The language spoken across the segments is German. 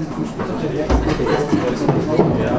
auch, ja.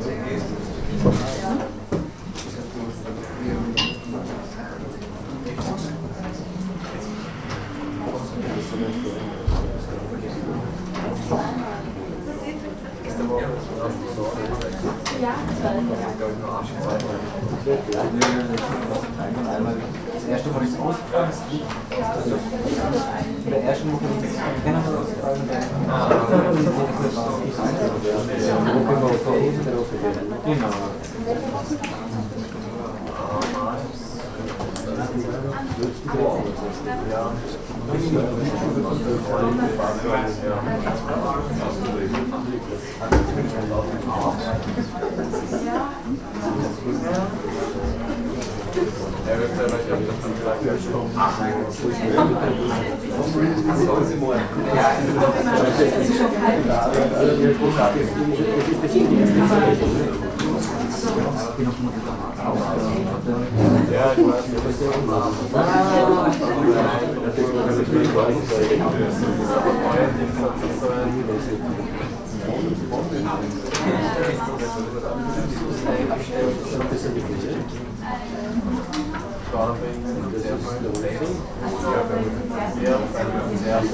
Ja, so. Dann auch los, aber Jetzt mal. Das erste Mal ist ausgetragen. In der ersten Woche ist es generell ausgetragen. Genau. Ja. Ja, ich weiß. Nein, nein, Nee, nee, das ist also eine letzte Stunde war das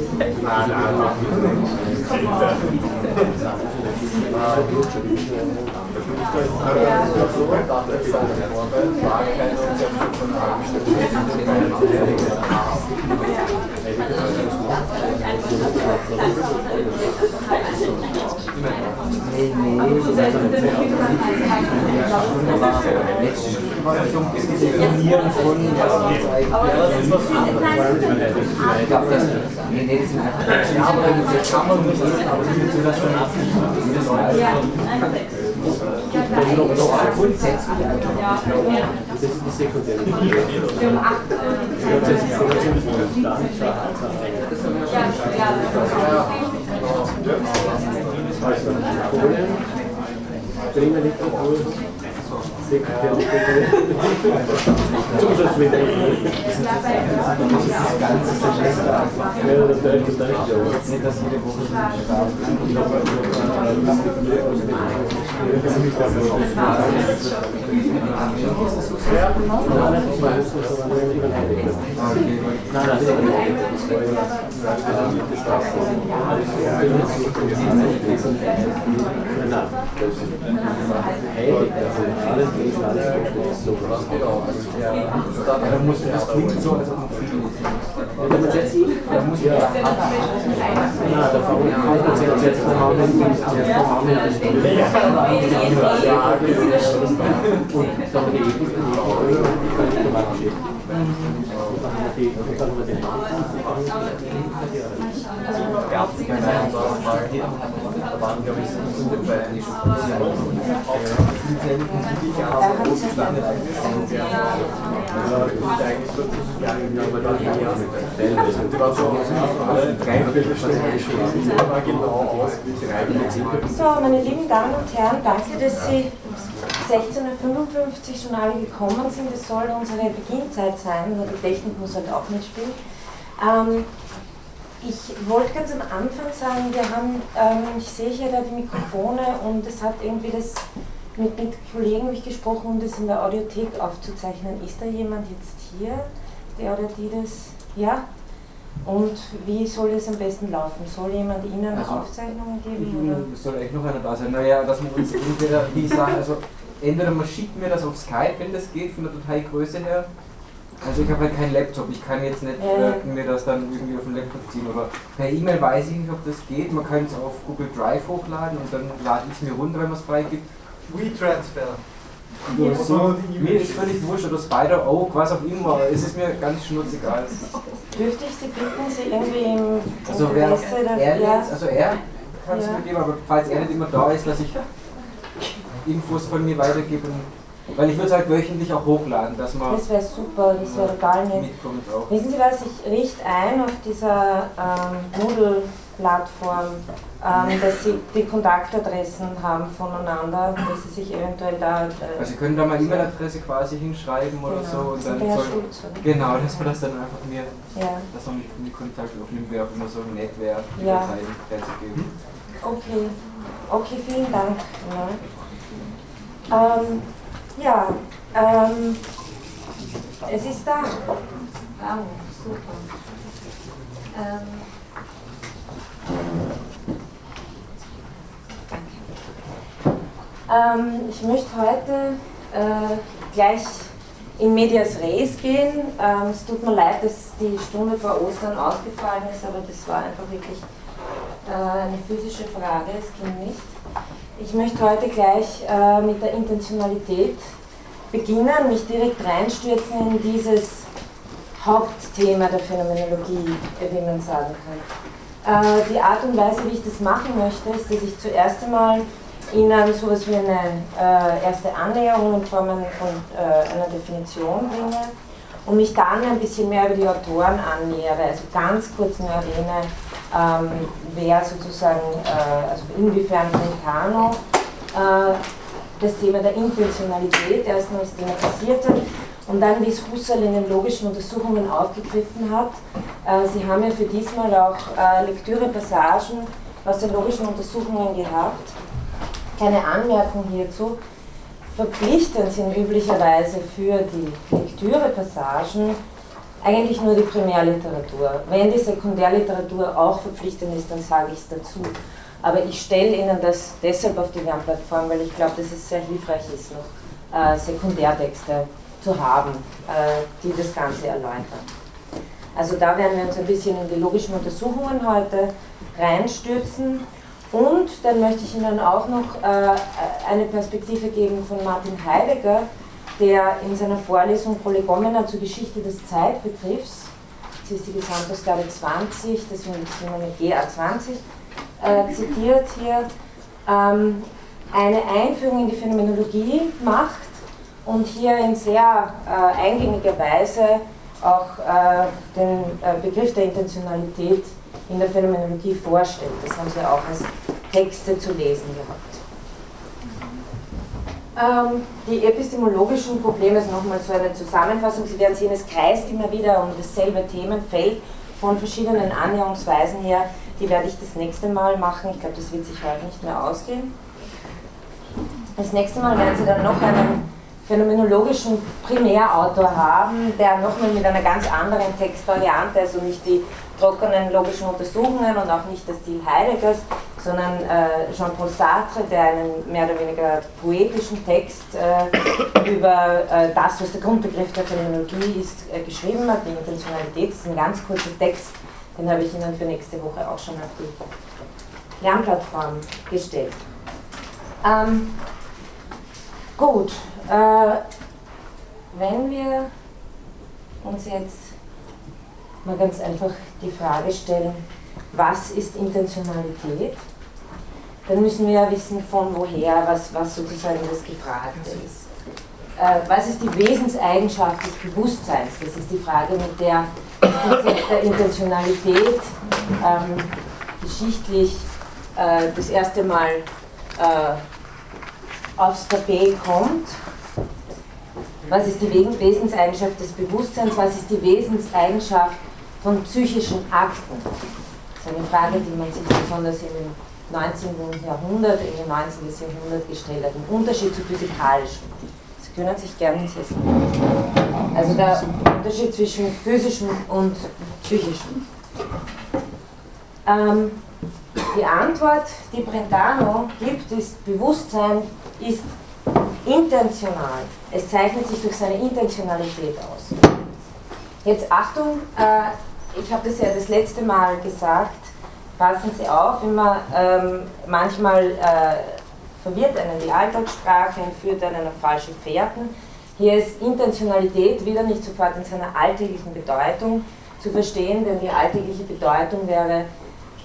so ein bisschen Definieren von Ich glaube, das nee, nee, das sind einfach nicht lesen, aber sie das schon abschließen. Das ist grundsätzlich. Das ist die sekundäre Also Zusatzmittel. Das ganze Semester. Ja, das ist leicht, ja. Nicht, dass jede Woche so ein Da muss das klingt so, als ob man muss ja Jetzt vom Hauen hin, jetzt vom Hauen hin bis Und dann dann haben wir den So, meine lieben Damen und Herren, danke, dass Sie 16.55 Uhr schon alle gekommen sind. Es soll unsere Beginnzeit sein, nur die Technik muss halt auch mitspielen. Ähm, ich wollte ganz am Anfang sagen, wir haben, ähm, ich sehe hier da die Mikrofone und es hat irgendwie das mit, mit Kollegen habe ich gesprochen, um das in der Audiothek aufzuzeichnen. Ist da jemand jetzt hier, der oder die das, ja? Und wie soll es am besten laufen? Soll jemand Ihnen Also, Aufzeichnungen geben? Oder? Soll echt noch einer da sein. Naja, dass wir uns entweder, wie ich sage, also entweder man schickt mir das auf Skype, wenn das geht, von der Dateigröße her. Also ich habe halt keinen Laptop, ich kann jetzt nicht Ja. äh, mir das dann irgendwie auf den Laptop ziehen. Oder per E-Mail weiß ich nicht, ob das geht. Man kann es auf Google Drive hochladen und dann lade ich es mir runter, wenn man es freigibt. WeTransfer. Oder so, mir ist völlig wurscht, oder Spider Oak, was auch immer, es ist mir ganz schnurzegal. Dürfte ich Sie bitten, Sie irgendwie im Also wer er ja, jetzt, also er kann es Ja. mir geben, aber falls er nicht immer da ist, dass ich Infos von mir weitergebe. Weil ich würde es halt wöchentlich auch hochladen, dass man Das wäre super, das wäre total nett. Wissen Sie was, ich richte ein auf dieser ähm, Moodle-Plattform, ähm, dass Sie die Kontaktadressen haben voneinander, dass Sie sich eventuell da... Äh, Also Sie können da mal E-Mail-Adresse quasi hinschreiben oder genau. so und dann der soll? Genau, dass man das dann einfach mir, Ja, dass man mit mir Kontakt aufnimmt, wäre auch immer so nett wäre, die Ja. Dateien herzugeben. okay. Okay, vielen Dank. Ja, ähm, ja ähm, es ist da. Wow, super. Ähm, Ähm, ich möchte heute äh, gleich in Medias Res gehen. Ähm, es tut mir leid, dass die Stunde vor Ostern ausgefallen ist, aber das war einfach wirklich äh, eine physische Frage, es ging nicht. Ich möchte heute gleich äh, mit der Intentionalität beginnen, mich direkt reinstürzen in dieses Hauptthema der Phänomenologie, wie man sagen kann. Äh, die Art und Weise, wie ich das machen möchte, ist, dass ich zuerst einmal Ihnen sowas wie eine äh, erste Annäherung in Form von äh, einer Definition bringe, und mich dann ein bisschen mehr über die Autoren annähere, also ganz kurz nur erwähne, ähm, wer sozusagen, äh, also inwiefern Brentano äh, das Thema der Intentionalität erstmals thematisiert hat und dann, wie es Husserl in den logischen Untersuchungen aufgegriffen hat. Äh, Sie haben ja für diesmal auch äh, Lektürepassagen aus den logischen Untersuchungen gehabt. Keine Anmerkung hierzu. Verpflichtend sind üblicherweise für die Lektürepassagen eigentlich nur die Primärliteratur. Wenn die Sekundärliteratur auch verpflichtend ist, dann sage ich es dazu. Aber ich stelle Ihnen das deshalb auf die Lernplattform, weil ich glaube, dass es sehr hilfreich ist, noch äh, Sekundärtexte zu haben, äh, die das Ganze erläutern. Also da werden wir uns ein bisschen in die logischen Untersuchungen heute reinstürzen. Und dann möchte ich Ihnen auch noch äh, eine Perspektive geben von Martin Heidegger, der in seiner Vorlesung Prolegomena zur Geschichte des Zeitbegriffs, das ist die Gesamtausgabe 20, deswegen ist mit GA20, äh, zitiert hier, ähm, eine Einführung in die Phänomenologie macht und hier in sehr äh, eingängiger Weise auch äh, den Begriff der Intentionalität in der Phänomenologie vorstellt. Das haben Sie auch als Texte zu lesen gehabt. Ähm, die epistemologischen Probleme ist nochmal so eine Zusammenfassung. Sie werden sehen, es kreist immer wieder um dasselbe Themenfeld von verschiedenen Annäherungsweisen her. Die werde ich das nächste Mal machen. Ich glaube, das wird sich heute nicht mehr ausgehen. Das nächste Mal werden Sie dann noch einen phänomenologischen Primärautor haben, der nochmal mit einer ganz anderen Textvariante, also nicht die trockenen logischen Untersuchungen und auch nicht der Stil Heideggers, sondern äh, Jean-Paul Sartre, der einen mehr oder weniger poetischen Text äh, über äh, das, was der Grundbegriff der Phänomenologie ist, äh, geschrieben hat, die Intentionalität. Das ist ein ganz kurzer Text, den habe ich Ihnen für nächste Woche auch schon auf die Lernplattform gestellt. Ähm, gut, äh, wenn wir uns jetzt mal ganz einfach die Frage stellen, was ist Intentionalität? Dann müssen wir ja wissen, von woher, was, was sozusagen das Gefragte ist. Äh, was ist die Wesenseigenschaft des Bewusstseins? Das ist die Frage, mit der das Konzept der Intentionalität ähm, geschichtlich äh, das erste Mal äh, aufs Tapet kommt was ist die Wesenseigenschaft des Bewusstseins? Was ist die Wesenseigenschaft von psychischen Akten? Das ist eine Frage, die man sich besonders im 19. Jahrhundert, im 19. Jahrhundert gestellt hat. Im Unterschied zu physikalischen. Sie können sich gerne setzen. Also der Unterschied zwischen physischem und psychischem. Ähm, die Antwort, die Brentano gibt, ist, Bewusstsein ist intentional. Es zeichnet sich durch seine Intentionalität aus. Jetzt Achtung, äh, ich habe das ja das letzte Mal gesagt, passen Sie auf, immer ähm, manchmal äh, verwirrt einen die Alltagssprache und führt einen auf falsche Fährten. Hier ist Intentionalität wieder nicht sofort in seiner alltäglichen Bedeutung zu verstehen, denn die alltägliche Bedeutung wäre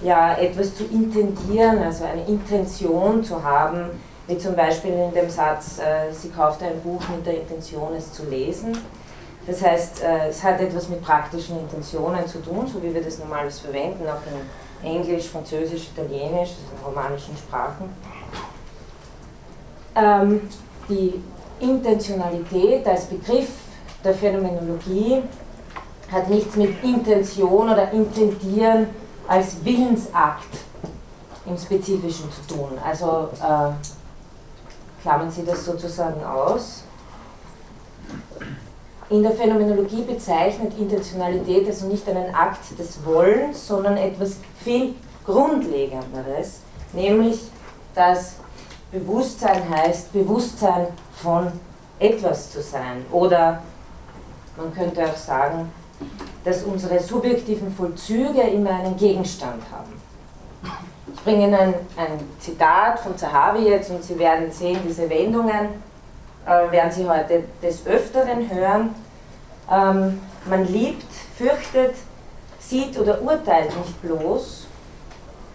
ja etwas zu intendieren, also eine Intention zu haben, wie zum Beispiel in dem Satz, äh, sie kaufte ein Buch mit der Intention, es zu lesen. Das heißt, äh, es hat etwas mit praktischen Intentionen zu tun, so wie wir das normales verwenden, auch in Englisch, Französisch, Italienisch, also in romanischen Sprachen. Ähm, die Intentionalität als Begriff der Phänomenologie hat nichts mit Intention oder Intendieren als Willensakt im Spezifischen zu tun. Also äh, klammern Sie das sozusagen aus. In der Phänomenologie bezeichnet Intentionalität also nicht einen Akt des Wollens, sondern etwas viel Grundlegenderes, nämlich dass Bewusstsein heißt Bewusstsein von etwas zu sein. Oder man könnte auch sagen, dass unsere subjektiven Vollzüge immer einen Gegenstand haben. Ich bringe Ihnen ein Zitat von Zahavi jetzt und Sie werden sehen, diese Wendungen äh, werden Sie heute des Öfteren hören. Ähm, man liebt, fürchtet, sieht oder urteilt nicht bloß.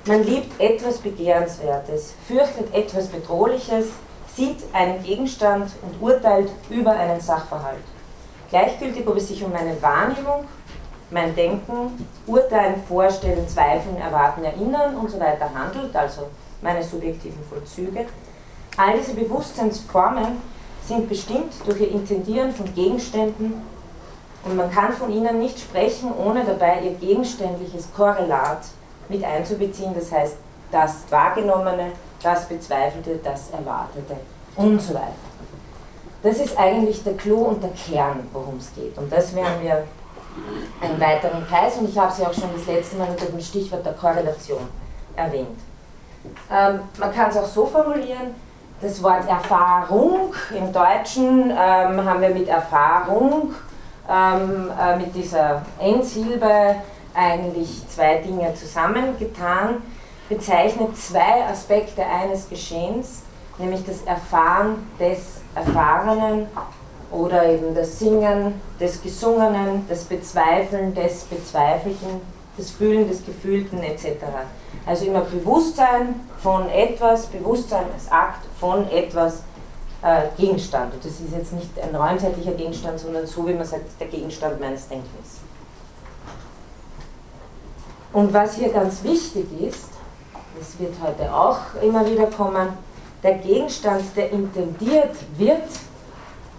Man liebt etwas Begehrenswertes, fürchtet etwas Bedrohliches, sieht einen Gegenstand und urteilt über einen Sachverhalt. Gleichgültig, ob es sich um meine Wahrnehmung, mein Denken, Urteilen, Vorstellen, Zweifeln, Erwarten, Erinnern und so weiter handelt, also meine subjektiven Vollzüge. All diese Bewusstseinsformen sind bestimmt durch ihr Intendieren von Gegenständen und man kann von ihnen nicht sprechen, ohne dabei ihr gegenständliches Korrelat mit einzubeziehen, das heißt das Wahrgenommene, das Bezweifelte, das Erwartete und so weiter. Das ist eigentlich der Clou und der Kern, worum es geht. Und das werden wir einen weiteren Kreis und ich habe sie auch schon das letzte Mal unter dem Stichwort der Korrelation erwähnt. Ähm, man kann es auch so formulieren, das Wort Erfahrung im Deutschen ähm, haben wir mit Erfahrung, ähm, äh, mit dieser Endsilbe eigentlich zwei Dinge zusammengetan, bezeichnet zwei Aspekte eines Geschehens, nämlich das Erfahren des Erfahrenen oder eben das Singen des Gesungenen, das Bezweifeln des Bezweifelten, das Fühlen des Gefühlten etc. Also immer Bewusstsein von etwas, Bewusstsein als Akt von etwas äh, Gegenstand. Und das ist jetzt nicht ein räumzeitlicher Gegenstand, sondern so wie man sagt, der Gegenstand meines Denkens. Und was hier ganz wichtig ist, das wird heute auch immer wieder kommen, der Gegenstand, der intendiert wird,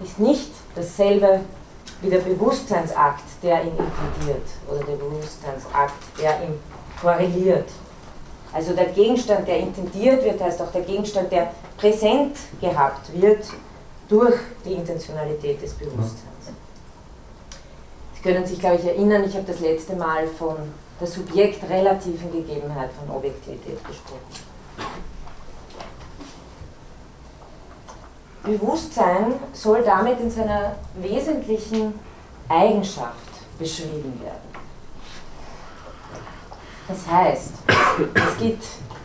ist nicht dasselbe wie der Bewusstseinsakt, der ihn intendiert, oder der Bewusstseinsakt, der ihn korreliert. Also der Gegenstand, der intendiert wird, heißt auch der Gegenstand, der präsent gehabt wird durch die Intentionalität des Bewusstseins. Sie können sich, glaube ich, erinnern, ich habe das letzte Mal von der subjektrelativen Gegebenheit von Objektivität gesprochen. Bewusstsein soll damit in seiner wesentlichen Eigenschaft beschrieben werden. Das heißt, es geht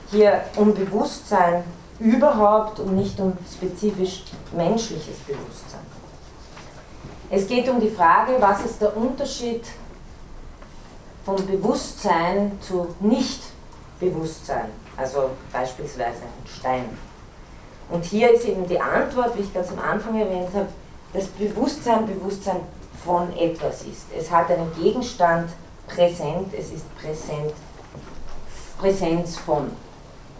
hier um Bewusstsein überhaupt und nicht um spezifisch menschliches Bewusstsein. Es geht um die Frage, was ist der Unterschied vom Bewusstsein zu Nicht-Bewusstsein, also beispielsweise ein Stein. Und hier ist eben die Antwort, wie ich ganz am Anfang erwähnt habe, dass Bewusstsein Bewusstsein von etwas ist. Es hat einen Gegenstand präsent, es ist präsent, Präsenz von.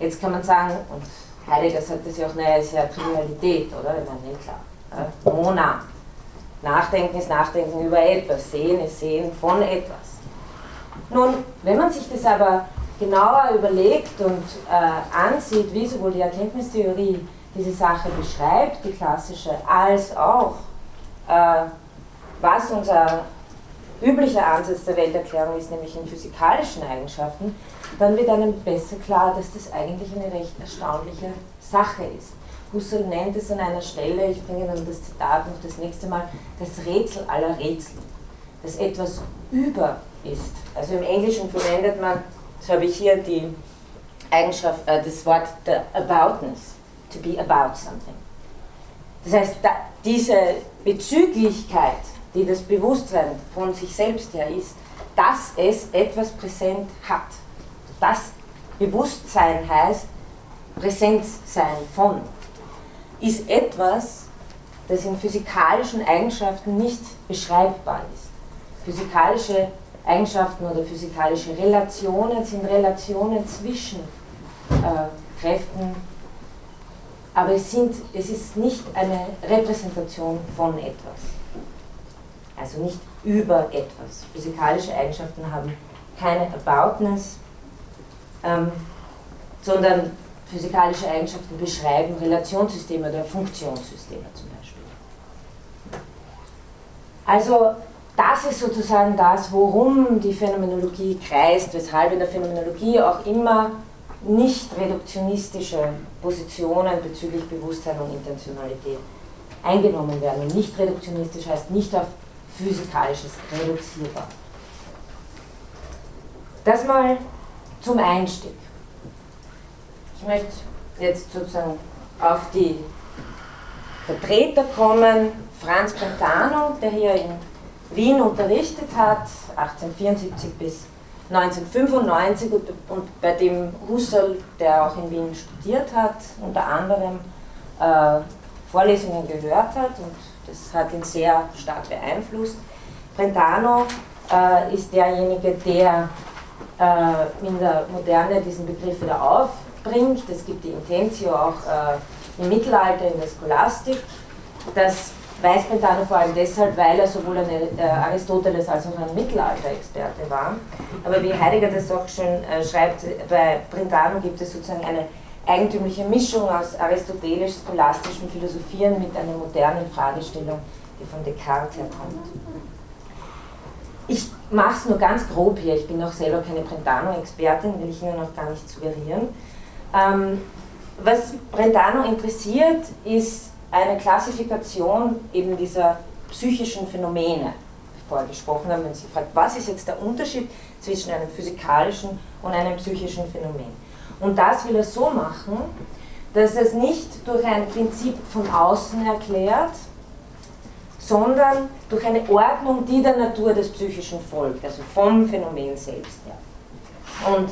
Jetzt kann man sagen, und Heidegger sagt das ja auch, naja, ist ja Trivialität, oder? Ich meine, klar. Mona. Nachdenken ist Nachdenken über etwas, Sehen ist Sehen von etwas. Nun, wenn man sich das aber genauer überlegt und äh, ansieht, wie sowohl die Erkenntnistheorie diese Sache beschreibt, die klassische, als auch äh, was unser üblicher Ansatz der Welterklärung ist, nämlich in physikalischen Eigenschaften, dann wird einem besser klar, dass das eigentlich eine recht erstaunliche Sache ist. Husserl nennt es an einer Stelle, ich bringe dann das Zitat noch das nächste Mal, das Rätsel aller Rätsel, dass etwas über ist. Also im Englischen verwendet man so habe ich hier die Eigenschaft, äh, das Wort der Aboutness, to be about something. Das heißt, da, diese Bezüglichkeit, die das Bewusstsein von sich selbst her ist, dass es etwas präsent hat. Das Bewusstsein heißt Präsenzsein von, ist etwas, das in physikalischen Eigenschaften nicht beschreibbar ist. Physikalische Eigenschaften oder physikalische Relationen sind Relationen zwischen äh, Kräften, aber es, sind, es ist nicht eine Repräsentation von etwas. Also nicht über etwas. Physikalische Eigenschaften haben keine Aboutness, ähm, sondern physikalische Eigenschaften beschreiben Relationssysteme oder Funktionssysteme zum Beispiel. Also das ist sozusagen das, worum die Phänomenologie kreist, weshalb in der Phänomenologie auch immer nicht reduktionistische Positionen bezüglich Bewusstsein und Intentionalität eingenommen werden. Nicht reduktionistisch heißt nicht auf physikalisches reduzierbar. Das mal zum Einstieg. Ich möchte jetzt sozusagen auf die Vertreter kommen. Franz Brentano, der hier in Wien unterrichtet hat, 1874 bis 1995 und, und bei dem Husserl, der auch in Wien studiert hat, unter anderem äh, Vorlesungen gehört hat und Das hat ihn sehr stark beeinflusst. Brentano äh, ist derjenige, der äh, in der Moderne diesen Begriff wieder aufbringt. Es gibt die Intentio auch äh, im Mittelalter in der Scholastik. Das weiß Brentano vor allem deshalb, weil er sowohl ein äh, Aristoteles als auch ein Mittelalter-Experte war. Aber wie Heidegger das auch schön äh, schreibt, bei Brentano gibt es sozusagen eine eigentümliche Mischung aus aristotelisch-scholastischem Philosophieren mit einer modernen Fragestellung, die von Descartes herkommt. Ich mache es nur ganz grob hier, ich bin auch selber keine Brentano-Expertin, will ich Ihnen noch gar nicht suggerieren. Ähm, was Brentano interessiert, ist eine Klassifikation eben dieser psychischen Phänomene, die vorher gesprochen haben, wenn Sie fragt, was ist jetzt der Unterschied zwischen einem physikalischen und einem psychischen Phänomen? Und das will er so machen, dass es nicht durch ein Prinzip von außen erklärt, sondern durch eine Ordnung, die der Natur des Psychischen folgt, also vom Phänomen selbst her. Und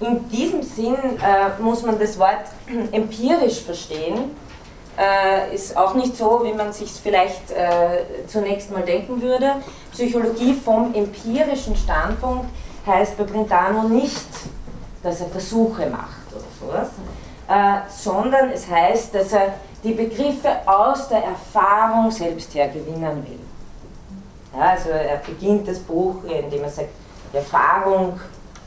in diesem Sinn äh, muss man das Wort empirisch verstehen, äh, ist auch nicht so, wie man sich vielleicht äh, zunächst mal denken würde. Psychologie vom empirischen Standpunkt heißt bei Brentano nicht, dass er Versuche macht oder sowas, äh, sondern es heißt, dass er die Begriffe aus der Erfahrung selbst her gewinnen will. Ja, also er beginnt das Buch, indem er sagt, die Erfahrung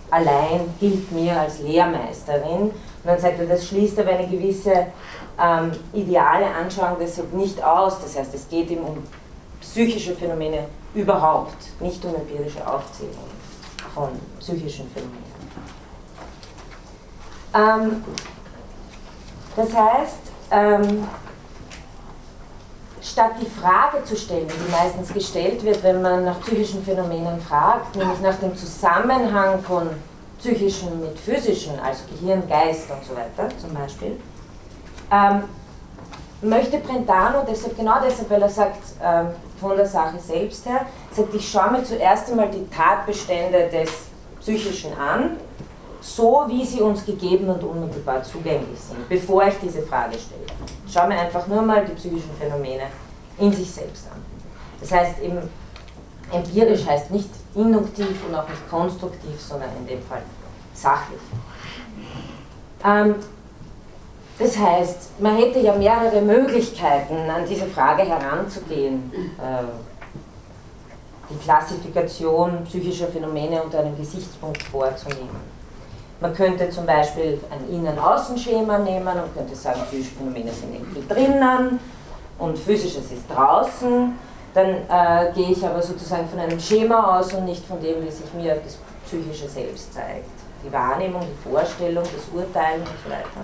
allein gilt mir als Lehrmeisterin. Und dann sagt er, das schließt aber eine gewisse ähm, ideale Anschauung deshalb nicht aus. Das heißt, es geht ihm um psychische Phänomene überhaupt, nicht um empirische Aufzählung von psychischen Phänomenen. Ähm, das heißt, ähm, statt die Frage zu stellen, die meistens gestellt wird, wenn man nach psychischen Phänomenen fragt, nämlich nach dem Zusammenhang von psychischen mit physischen, also Gehirn, Geist und so weiter zum Beispiel, ähm, möchte Brentano deshalb, genau deshalb, weil er sagt, ähm, von der Sache selbst her, sagt, ich schaue mir zuerst einmal die Tatbestände des Psychischen an so wie sie uns gegeben und unmittelbar zugänglich sind, bevor ich diese Frage stelle. Schau mir einfach nur mal die psychischen Phänomene in sich selbst an. Das heißt eben, empirisch heißt nicht induktiv und auch nicht konstruktiv, sondern in dem Fall sachlich. Ähm, das heißt, man hätte ja mehrere Möglichkeiten, an diese Frage heranzugehen. Äh, die Klassifikation psychischer Phänomene unter einem Gesichtspunkt vorzunehmen. Man könnte zum Beispiel ein Innen-Außen-Schema nehmen und könnte sagen, physische Phänomene sind irgendwie drinnen und physisches ist draußen. Dann äh, gehe ich aber sozusagen von einem Schema aus und nicht von dem, wie sich mir das psychische Selbst zeigt. Die Wahrnehmung, die Vorstellung, das Urteilen und so weiter.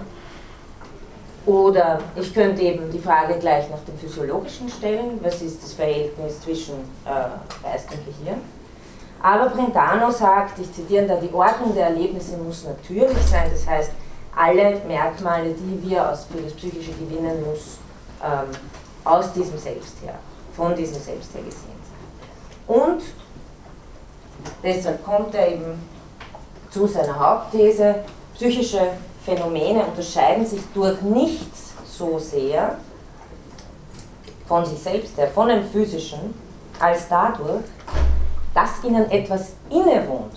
Oder ich könnte eben die Frage gleich nach dem Physiologischen stellen, was ist das Verhältnis zwischen äh, Geist und Gehirn? Aber Brentano sagt, ich zitiere da, die Ordnung der Erlebnisse muss natürlich sein, das heißt, alle Merkmale, die wir aus, für das Psychische gewinnen, muss ähm, aus diesem Selbst her, von diesem Selbst her gesehen sein. Und deshalb kommt er eben zu seiner Hauptthese, psychische Phänomene unterscheiden sich durch nichts so sehr von sich selbst her, von dem Physischen, als dadurch, dass ihnen etwas innewohnt.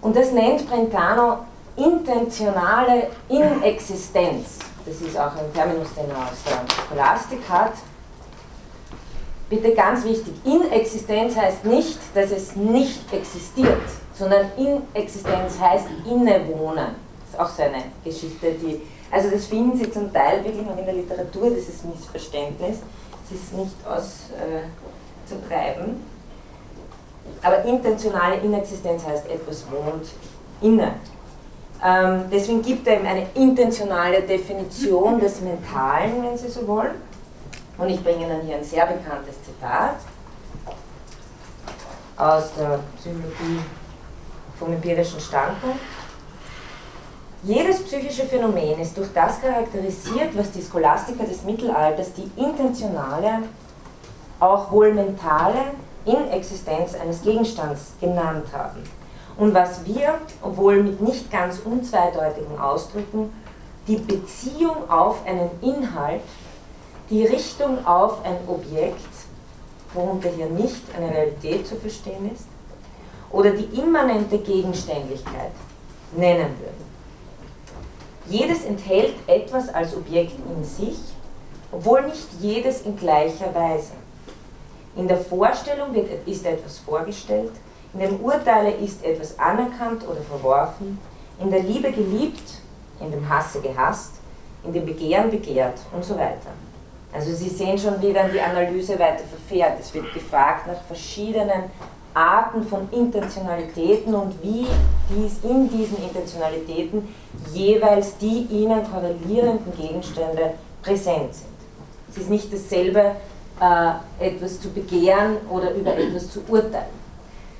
Und das nennt Brentano intentionale Inexistenz. Das ist auch ein Terminus, den er aus der Scholastik hat. Bitte ganz wichtig, Inexistenz heißt nicht, dass es nicht existiert, sondern Inexistenz heißt innewohnen. Das ist auch so eine Geschichte, die, also das finden Sie zum Teil wirklich noch in der Literatur, dieses Missverständnis. Es ist nicht aus äh, zu treiben. Aber intentionale Inexistenz heißt, etwas wohnt inne. Ähm, deswegen gibt er eben eine intentionale Definition des Mentalen, wenn Sie so wollen. Und ich bringe Ihnen hier ein sehr bekanntes Zitat aus der Psychologie vom empirischen Standpunkt. Jedes psychische Phänomen ist durch das charakterisiert, was die Scholastiker des Mittelalters die intentionale auch wohl mentale Inexistenz eines Gegenstands genannt haben. Und was wir, obwohl mit nicht ganz unzweideutigen Ausdrücken, die Beziehung auf einen Inhalt, die Richtung auf ein Objekt, worunter hier nicht eine Realität zu verstehen ist, oder die immanente Gegenständlichkeit nennen würden. Jedes enthält etwas als Objekt in sich, obwohl nicht jedes in gleicher Weise. In der Vorstellung wird, ist etwas vorgestellt, in dem Urteile ist etwas anerkannt oder verworfen, in der Liebe geliebt, in dem Hasse gehasst, in dem Begehren begehrt und so weiter. Also Sie sehen schon, wie dann die Analyse weiter verfährt. Es wird gefragt nach verschiedenen Arten von Intentionalitäten und wie dies in diesen Intentionalitäten jeweils die ihnen korrelierenden Gegenstände präsent sind. Es ist nicht dasselbe, äh, etwas zu begehren oder über etwas zu urteilen.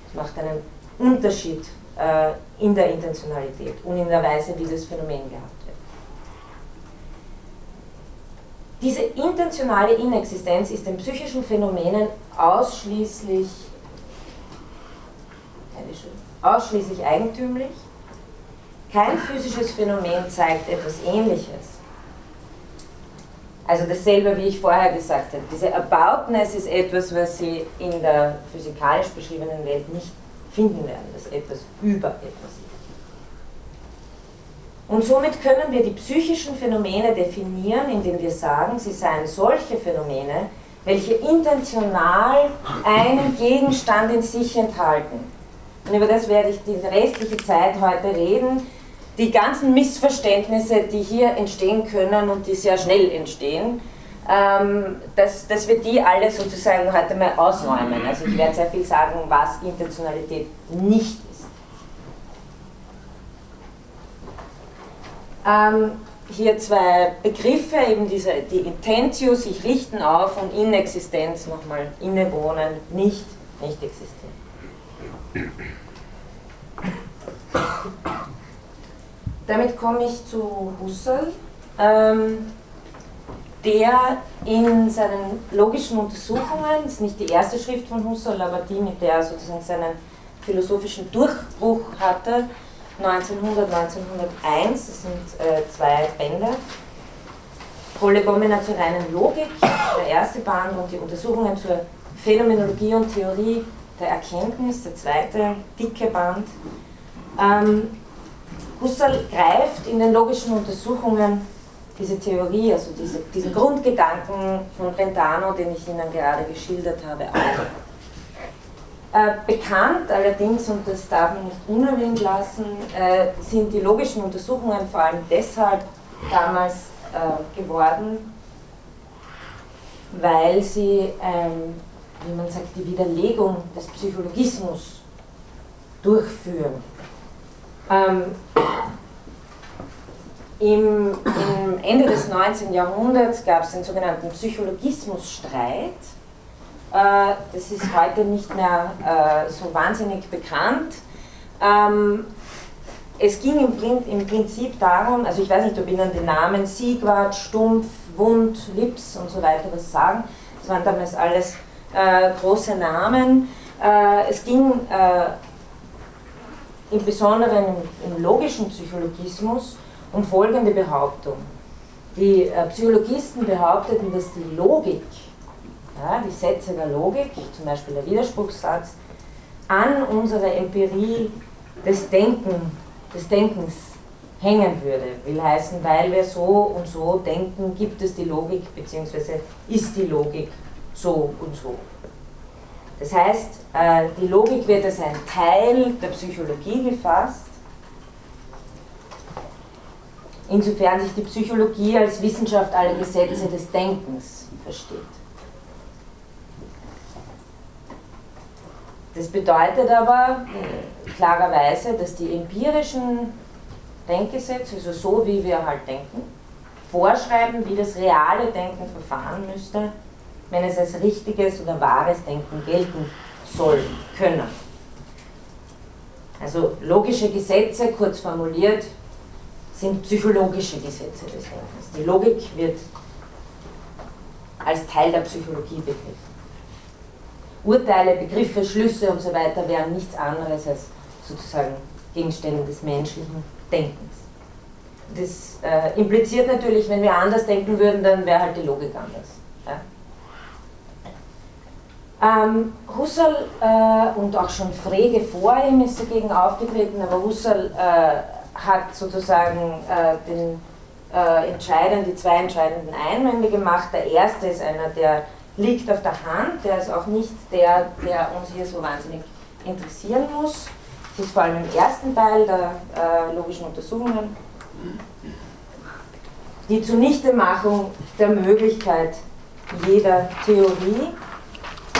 Es macht einen Unterschied äh, in der Intentionalität und in der Weise, wie das Phänomen gehabt wird. Diese intentionale Inexistenz ist den psychischen Phänomenen ausschließlich ausschließlich eigentümlich. Kein physisches Phänomen zeigt etwas Ähnliches. Also dasselbe, wie ich vorher gesagt habe. Diese Aboutness ist etwas, was Sie in der physikalisch beschriebenen Welt nicht finden werden, dass etwas über etwas ist. Und somit können wir die psychischen Phänomene definieren, indem wir sagen, sie seien solche Phänomene, welche intentional einen Gegenstand in sich enthalten. Und über das werde ich die restliche Zeit heute reden. Die ganzen Missverständnisse, die hier entstehen können und die sehr schnell entstehen, ähm, dass, dass wir die alle sozusagen heute mal ausräumen. Also ich werde sehr viel sagen, was Intentionalität nicht ist. Ähm, hier zwei Begriffe, eben diese, die Intentio, sich richten auf und Inexistenz, nochmal innewohnen, nicht, nicht existieren. Damit komme ich zu Husserl, ähm, der in seinen logischen Untersuchungen, das ist nicht die erste Schrift von Husserl, aber die, mit der er sozusagen seinen philosophischen Durchbruch hatte, 1900, 1901, das sind äh, zwei Bände, Prolegomena zur reinen Logik, der erste Band, und die Untersuchungen zur Phänomenologie und Theorie der Erkenntnis, der zweite dicke Band. Ähm, Husserl greift in den logischen Untersuchungen diese Theorie, also diese, diesen Grundgedanken von Brentano, den ich Ihnen gerade geschildert habe, auf. Äh, bekannt allerdings, und das darf man nicht unerwähnt lassen, äh, sind die logischen Untersuchungen vor allem deshalb damals äh, geworden, weil sie ähm, wie man sagt, die Widerlegung des Psychologismus durchführen. Ähm, im, im, Ende des 19. Jahrhunderts gab es den sogenannten Psychologismusstreit. Äh, das ist heute nicht mehr äh, so wahnsinnig bekannt. Ähm, es ging im, im, Prinzip darum, also ich weiß nicht, ob Ihnen die Namen Siegwart, Stumpf, Wund, Lips und so weiter was sagen. Das waren damals alles äh, große Namen. Äh, es ging äh, im Besonderen im, logischen Psychologismus um folgende Behauptung. Die äh, Psychologisten behaupteten, dass die Logik, ja, die Sätze der Logik, zum Beispiel der Widerspruchssatz, an unserer Empirie des, Denken, des Denkens hängen würde. Will heißen, weil wir so und so denken, gibt es die Logik, beziehungsweise ist die Logik so und so. Das heißt, äh, die Logik wird als ein Teil der Psychologie gefasst, insofern sich die Psychologie als Wissenschaft aller Gesetze des Denkens versteht. Das bedeutet aber klarerweise, dass die empirischen Denkgesetze, also so wie wir halt denken, vorschreiben, wie das reale Denken verfahren müsste, wenn es als richtiges oder wahres Denken gelten soll, können. Also logische Gesetze, kurz formuliert, sind psychologische Gesetze des Denkens. Die Logik wird als Teil der Psychologie begriffen. Urteile, Begriffe, Schlüsse und so weiter wären nichts anderes als sozusagen Gegenstände des menschlichen Denkens. das äh, impliziert natürlich, wenn wir anders denken würden, dann wäre halt die Logik anders. Ähm, Husserl äh, und auch schon Frege vor ihm ist dagegen aufgetreten, aber Husserl äh, hat sozusagen äh, den äh, entscheidend, die zwei entscheidenden Einwände gemacht. Der erste ist einer, der liegt auf der Hand, der ist auch nicht der, der uns hier so wahnsinnig interessieren muss. Das ist vor allem im ersten Teil der äh, logischen Untersuchungen die Zunichtemachung der Möglichkeit jeder Theorie.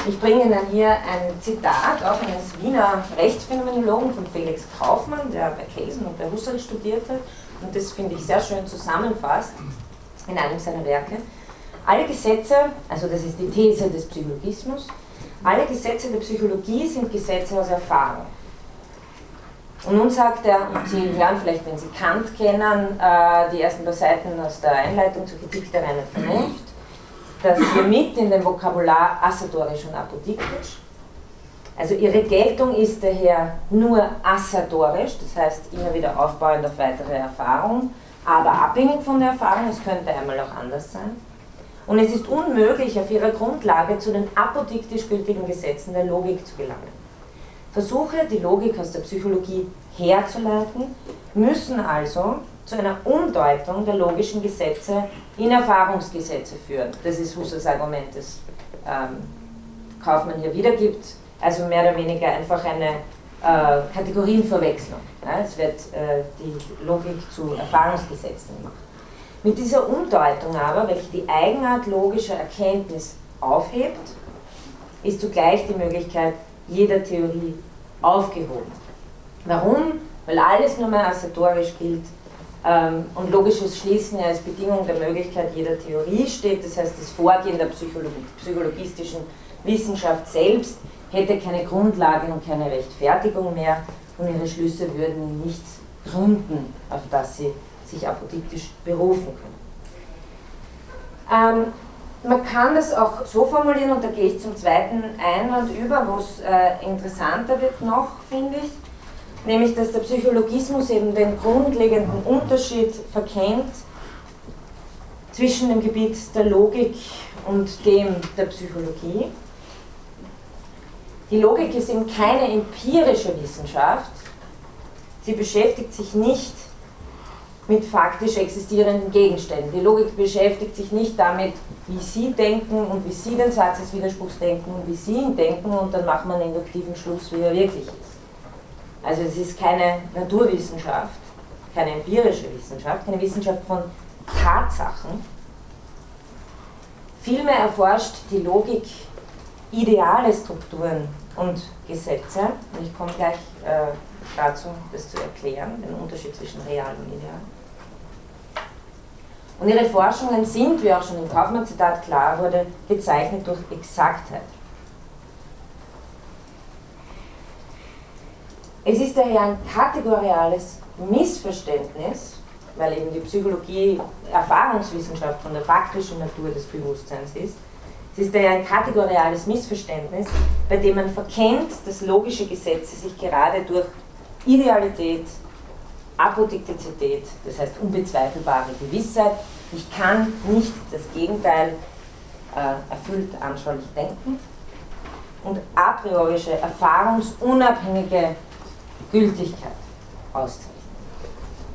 Ich bringe Ihnen hier ein Zitat auch eines Wiener Rechtsphänomenologen von Felix Kaufmann, der bei Kelsen und bei Husserl studierte und das finde ich sehr schön zusammenfasst in einem seiner Werke. Alle Gesetze, also das ist die These des Psychologismus, alle Gesetze der Psychologie sind Gesetze aus Erfahrung. Und nun sagt er, und Sie hören vielleicht, wenn Sie Kant kennen, äh, die ersten paar Seiten aus der Einleitung zur Kritik der reinen Vernunft, dass wir mit in dem Vokabular assatorisch und apodiktisch. Also ihre Geltung ist daher nur assatorisch, das heißt immer wieder aufbauend auf weitere Erfahrung, aber abhängig von der Erfahrung, es könnte einmal auch anders sein. Und es ist unmöglich, auf ihrer Grundlage zu den apodiktisch gültigen Gesetzen der Logik zu gelangen. Versuche, die Logik aus der Psychologie herzuleiten, müssen also zu einer Umdeutung der logischen Gesetze in Erfahrungsgesetze führen. Das ist Husserls Argument, das ähm, Kaufmann hier wiedergibt. Also mehr oder weniger einfach eine äh, Kategorienverwechslung. Ja? Es wird äh, die Logik zu Erfahrungsgesetzen gemacht. Mit dieser Umdeutung aber, welche die Eigenart logischer Erkenntnis aufhebt, ist zugleich die Möglichkeit jeder Theorie aufgehoben. Warum? Weil alles nur mehr assatorisch gilt und logisches Schließen ja als Bedingung der Möglichkeit jeder Theorie steht. Das heißt, das Vorgehen der Psycholo psychologistischen Wissenschaft selbst hätte keine Grundlage und keine Rechtfertigung mehr und ihre Schlüsse würden nichts gründen, auf das sie sich apodiktisch berufen können. Ähm, man kann das auch so formulieren, und da gehe ich zum zweiten Einwand über, wo es äh, interessanter wird noch, finde ich, nämlich dass der Psychologismus eben den grundlegenden Unterschied verkennt zwischen dem Gebiet der Logik und dem der Psychologie. Die Logik ist eben keine empirische Wissenschaft. Sie beschäftigt sich nicht mit faktisch existierenden Gegenständen. Die Logik beschäftigt sich nicht damit, wie Sie denken und wie Sie den Satz des Widerspruchs denken und wie Sie ihn denken und dann macht man einen induktiven Schluss, wie er wirklich ist. Also es ist keine Naturwissenschaft, keine empirische Wissenschaft, keine Wissenschaft von Tatsachen. Vielmehr erforscht die Logik ideale Strukturen und Gesetze. Und ich komme gleich äh, dazu, das zu erklären, den Unterschied zwischen real und ideal. Und ihre Forschungen sind, wie auch schon im Kaufmann-Zitat klar wurde, gezeichnet durch Exaktheit. Es ist daher ein kategoriales Missverständnis, weil eben die Psychologie Erfahrungswissenschaft von der faktischen Natur des Bewusstseins ist. Es ist daher ein kategoriales Missverständnis, bei dem man verkennt, dass logische Gesetze sich gerade durch Idealität, Apodiktizität, das heißt unbezweifelbare Gewissheit. Ich kann nicht das Gegenteil äh, erfüllt anschaulich denken. Und a priorische, erfahrungsunabhängige Gültigkeit auszeichnen.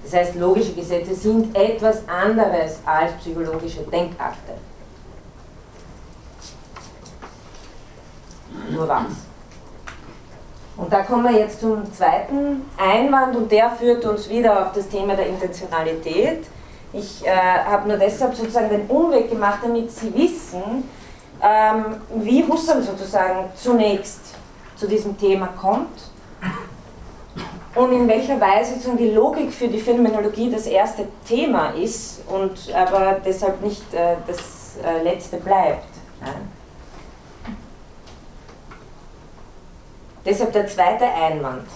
Das heißt, logische Gesetze sind etwas anderes als psychologische Denkakte. Nur was. Und da kommen wir jetzt zum zweiten Einwand und der führt uns wieder auf das Thema der Intentionalität. Ich äh, habe nur deshalb sozusagen den Umweg gemacht, damit Sie wissen, ähm, wie Husserl sozusagen zunächst zu diesem Thema kommt und in welcher Weise sozusagen die Logik für die Phänomenologie das erste Thema ist und aber deshalb nicht äh, das äh, letzte bleibt. Ja. Deshalb der zweite Einwand.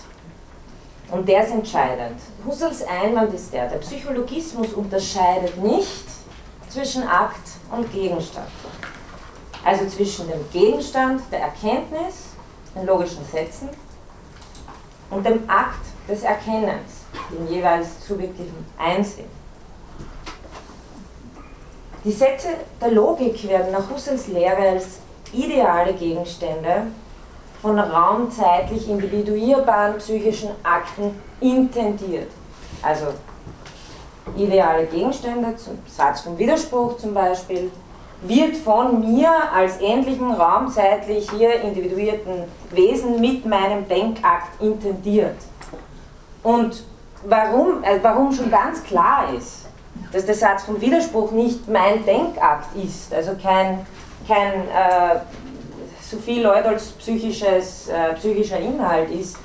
Und der ist entscheidend. Husserls Einwand ist der, der Psychologismus unterscheidet nicht zwischen Akt und Gegenstand. Also zwischen dem Gegenstand der Erkenntnis, den logischen Sätzen, und dem Akt des Erkennens, dem jeweils subjektiven Einsehen. Die Sätze der Logik werden nach Husserls Lehre als ideale Gegenstände von raumzeitlich individuierbaren psychischen Akten intendiert. Also ideale Gegenstände, zum Satz von Widerspruch zum Beispiel, wird von mir als endlichen raumzeitlich hier individuierten Wesen mit meinem Denkakt intendiert. Und warum, äh, warum schon ganz klar ist, dass der Satz vom Widerspruch nicht mein Denkakt ist, also kein, kein äh, Sophie Leudolds psychisches, äh, psychischer Inhalt ist,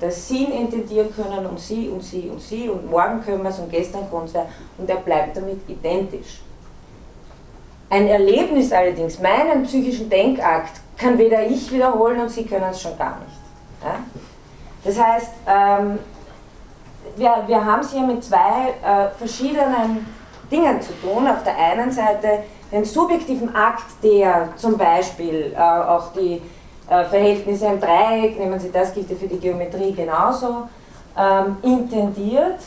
dass Sie ihn intendieren können und Sie und Sie und Sie und morgen können wir es und gestern kommt es und er bleibt damit identisch. Ein Erlebnis allerdings, meinen psychischen Denkakt, kann weder ich wiederholen und Sie können es schon gar nicht. Ja? Das heißt, ähm, wir, wir haben es hier mit zwei äh, verschiedenen Dingen zu tun. Auf der einen Seite den subjektiven Akt, der zum Beispiel äh, auch die äh, Verhältnisse im Dreieck, nehmen Sie das, gilt ja für die Geometrie genauso, ähm, intendiert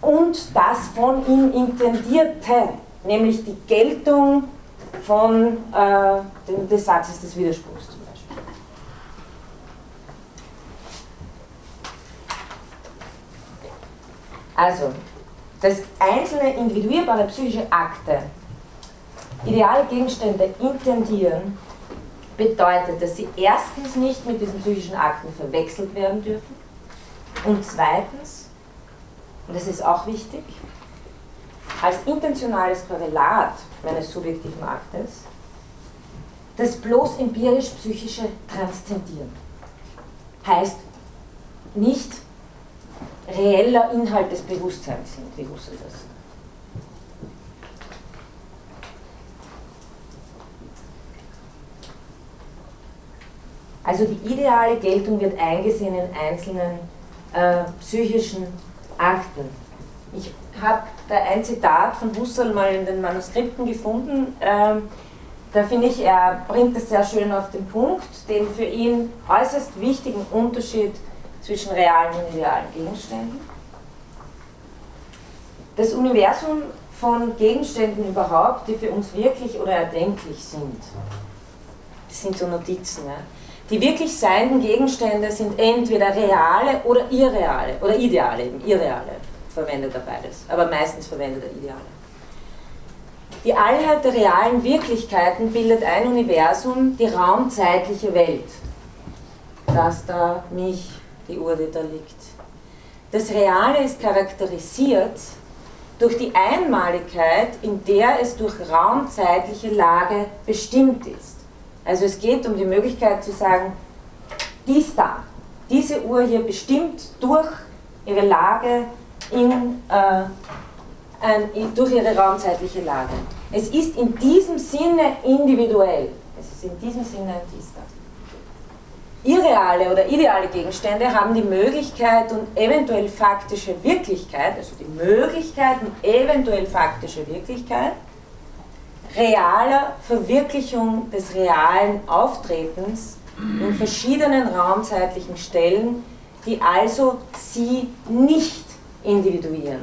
und das von ihm intendierte, nämlich die Geltung von äh, des Satzes des Widerspruchs zum Beispiel. Also, dass einzelne individuierbare psychische Akte ideale Gegenstände intendieren, bedeutet, dass sie erstens nicht mit diesen psychischen Akten verwechselt werden dürfen und zweitens, und das ist auch wichtig, als intentionales Korrelat meines subjektiven Aktes das bloß empirisch-psychische transzendieren. Heißt nicht reeller Inhalt des Bewusstseins sind, wie Husserl das Also die ideale Geltung wird eingesehen in einzelnen äh, psychischen Akten. Ich habe da ein Zitat von Husserl mal in den Manuskripten gefunden. Ähm, da finde ich, er bringt es sehr schön auf den Punkt, den für ihn äußerst wichtigen Unterschied zwischen realen und idealen Gegenständen. Das Universum von Gegenständen überhaupt, die für uns wirklich oder erdenklich sind, das sind so Notizen. Ja. Die wirklich seienden Gegenstände sind entweder reale oder irreale, oder ideale, eben irreale, verwendet er beides, aber meistens verwendet er ideale. Die Allheit der realen Wirklichkeiten bildet ein Universum, die raumzeitliche Welt. Das da, mich, die Uhr, die da liegt. Das Reale ist charakterisiert durch die Einmaligkeit, in der es durch raumzeitliche Lage bestimmt ist. Also es geht um die Möglichkeit zu sagen, dies da, diese Uhr hier bestimmt durch ihre Lage in, äh, ein, durch ihre raumzeitliche Lage. Es ist in diesem Sinne individuell. Es ist in diesem Sinne ein dies da. Irreale oder ideale Gegenstände haben die Möglichkeit und eventuell faktische Wirklichkeit, also die Möglichkeit und eventuell faktische Wirklichkeit, realer Verwirklichung des realen Auftretens in verschiedenen raumzeitlichen Stellen, die also sie nicht individuieren.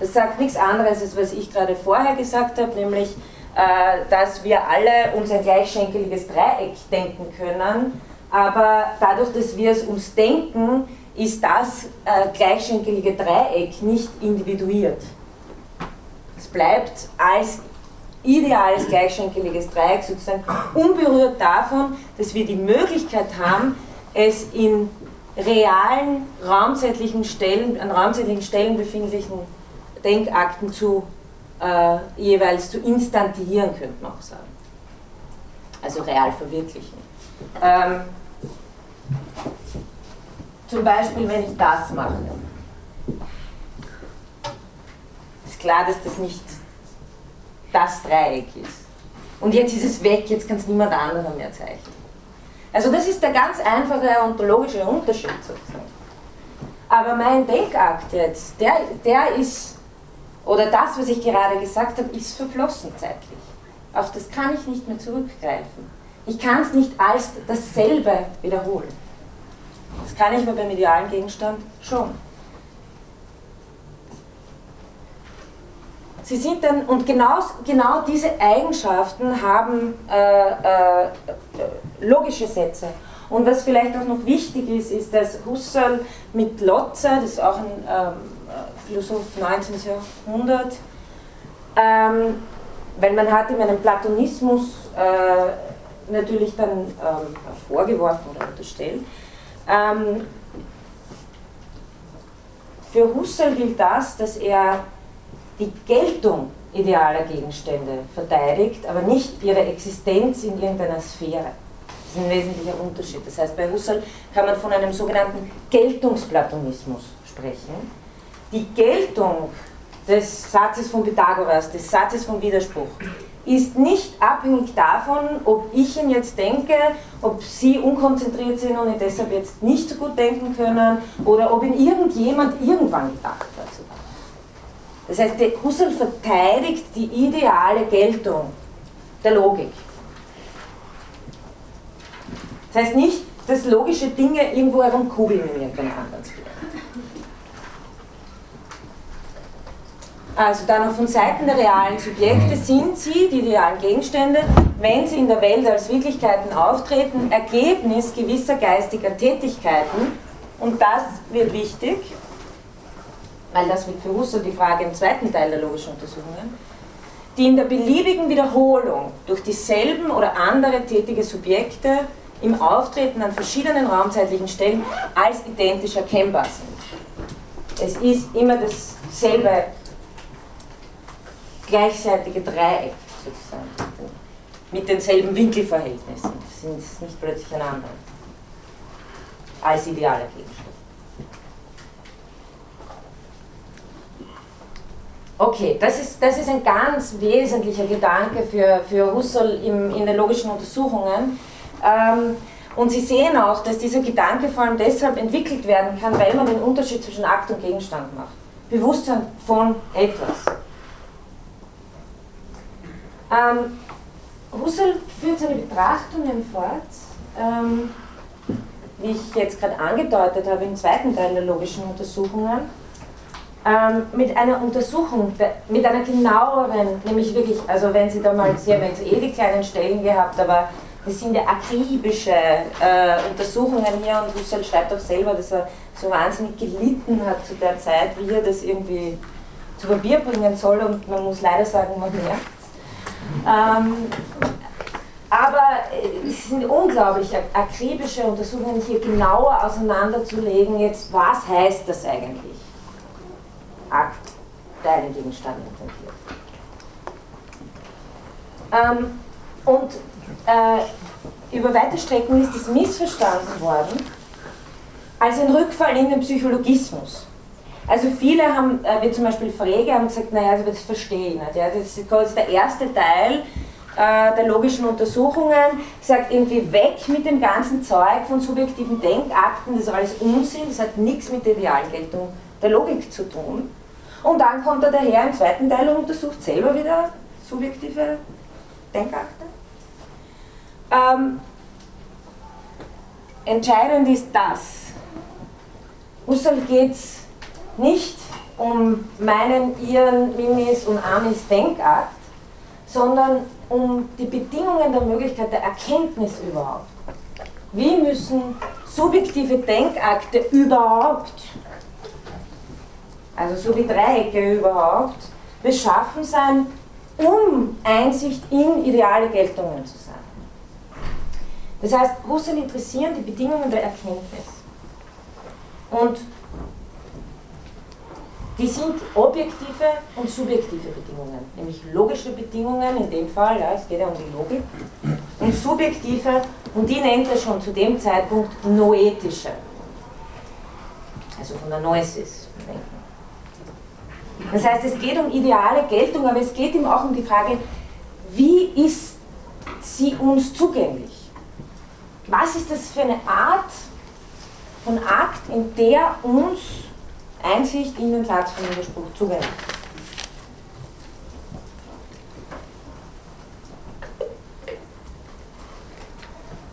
Das sagt nichts anderes, als was ich gerade vorher gesagt habe, nämlich, äh, dass wir alle uns ein gleichschenkeliges Dreieck denken können, aber dadurch, dass wir es uns denken, ist das äh, gleichschenkelige Dreieck nicht individuiert. Es bleibt als ideales gleichschenkeliges Dreieck sozusagen unberührt davon, dass wir die Möglichkeit haben, es in realen raumzeitlichen Stellen, an raumzeitlichen Stellen befindlichen Denkakten zu äh, jeweils zu instantieren, könnte man auch sagen. Also real verwirklichen. Ähm, zum Beispiel, wenn ich das mache. Ist klar, dass das nicht das Dreieck ist. Und jetzt ist es weg, jetzt kann es niemand anderer mehr zeichnen. Also das ist der ganz einfache ontologische Unterschied sozusagen. Aber mein Denkakt jetzt, der, der ist, oder das, was ich gerade gesagt habe, ist verflossen zeitlich. Auf das kann ich nicht mehr zurückgreifen. Ich kann es nicht als dasselbe wiederholen. Das kann ich aber beim idealen Gegenstand schon. Sie sind dann, und genau, genau diese Eigenschaften haben äh, äh, logische Sätze. Und was vielleicht auch noch wichtig ist, ist, dass Husserl mit Lotze, das ist auch ein ähm, Philosoph 19. Jahrhundert, ähm, weil man hat ihm einen Platonismus äh, natürlich dann ähm, vorgeworfen oder unterstellt. Ähm, für Husserl gilt das, dass er die Geltung idealer Gegenstände verteidigt, aber nicht ihre Existenz in irgendeiner Sphäre. Das ist ein wesentlicher Unterschied. Das heißt, bei Husserl kann man von einem sogenannten Geltungsplatonismus sprechen. Die Geltung des Satzes von Pythagoras, des Satzes von Widerspruch, ist nicht abhängig davon, ob ich ihn jetzt denke, ob Sie unkonzentriert sind und ihn deshalb jetzt nicht so gut denken können oder ob ihn irgendjemand irgendwann gedacht hat. Das heißt, Husserl verteidigt die ideale Geltung der Logik. Das heißt nicht, dass logische Dinge irgendwo herumkugeln in irgendeiner anderen Sphäre. Also dann noch von Seiten der realen Subjekte sind sie, die realen Gegenstände, wenn sie in der Welt als Wirklichkeiten auftreten, Ergebnis gewisser geistiger Tätigkeiten. Und das wird wichtig, weil das wird für Husserl die Frage im zweiten Teil der logischen Untersuchungen, die in der beliebigen Wiederholung durch dieselben oder andere tätige Subjekte im Auftreten an verschiedenen raumzeitlichen Stellen als identisch erkennbar sind. Es ist immer dasselbe gleichseitige Dreieck sozusagen, mit denselben Winkelverhältnissen. Sind nicht plötzlich ein anderer als idealer Gegenstand. Okay, das ist, das ist ein ganz wesentlicher Gedanke für, für Husserl im, in den logischen Untersuchungen. Ähm, und Sie sehen auch, dass dieser Gedanke vor allem deshalb entwickelt werden kann, weil man den Unterschied zwischen Akt und Gegenstand macht. Bewusstsein von etwas. Ähm, Husserl führt seine Betrachtungen fort, ähm, wie ich jetzt gerade angedeutet habe, im zweiten Teil der logischen Untersuchungen, ähm, mit einer Untersuchung, mit einer genaueren, nämlich wirklich, also wenn Sie da mal, Sie haben jetzt eh die kleinen Stellen gehabt, aber das sind ja akribische äh, Untersuchungen hier und Husserl schreibt auch selber, dass er so wahnsinnig gelitten hat zu der Zeit, wie er das irgendwie zu Papier bringen soll und man muss leider sagen, man merkt ähm, aber es sind unglaublich akribische Untersuchungen, hier genauer auseinanderzulegen, jetzt was heißt das eigentlich? Akt, deinen Gegenstand intendiert. Ähm, und äh, über weite Strecken ist es missverstanden worden als ein Rückfall in den Psychologismus. Also viele haben, äh, wie zum Beispiel Frege, haben gesagt, naja, also das verstehe ich nicht. Ja. Das ist der erste Teil äh, der logischen Untersuchungen, sagt irgendwie weg mit dem ganzen Zeug von subjektiven Denkakten, das ist alles Unsinn, das hat nichts mit der Idealgeltung der Logik zu tun. Und dann kommt er daher im zweiten Teil und untersucht selber wieder subjektive Denkakte. Ähm, entscheidend ist das. Husserl geht es nicht um meinen, ihren, Mimis und Amis Denkakt, sondern um die Bedingungen der Möglichkeit der Erkenntnis überhaupt. Wie müssen subjektive Denkakte überhaupt, also so wie Dreiecke überhaupt, beschaffen sein, um Einsicht in ideale Geltungen zu sein. Das heißt, Husserl interessieren die Bedingungen der Erkenntnis. Und die sind objektive und subjektive Bedingungen, nämlich logische Bedingungen, in dem Fall, ja, es geht ja um die Logik, und subjektive, und die nennt er schon zu dem Zeitpunkt noetische, also von der Neusis. Das heißt, es geht um ideale Geltung, aber es geht ihm auch um die Frage, wie ist sie uns zugänglich? Was ist das für eine Art von Akt, in der uns Einsicht in den Satz von Widerspruch zuwenden.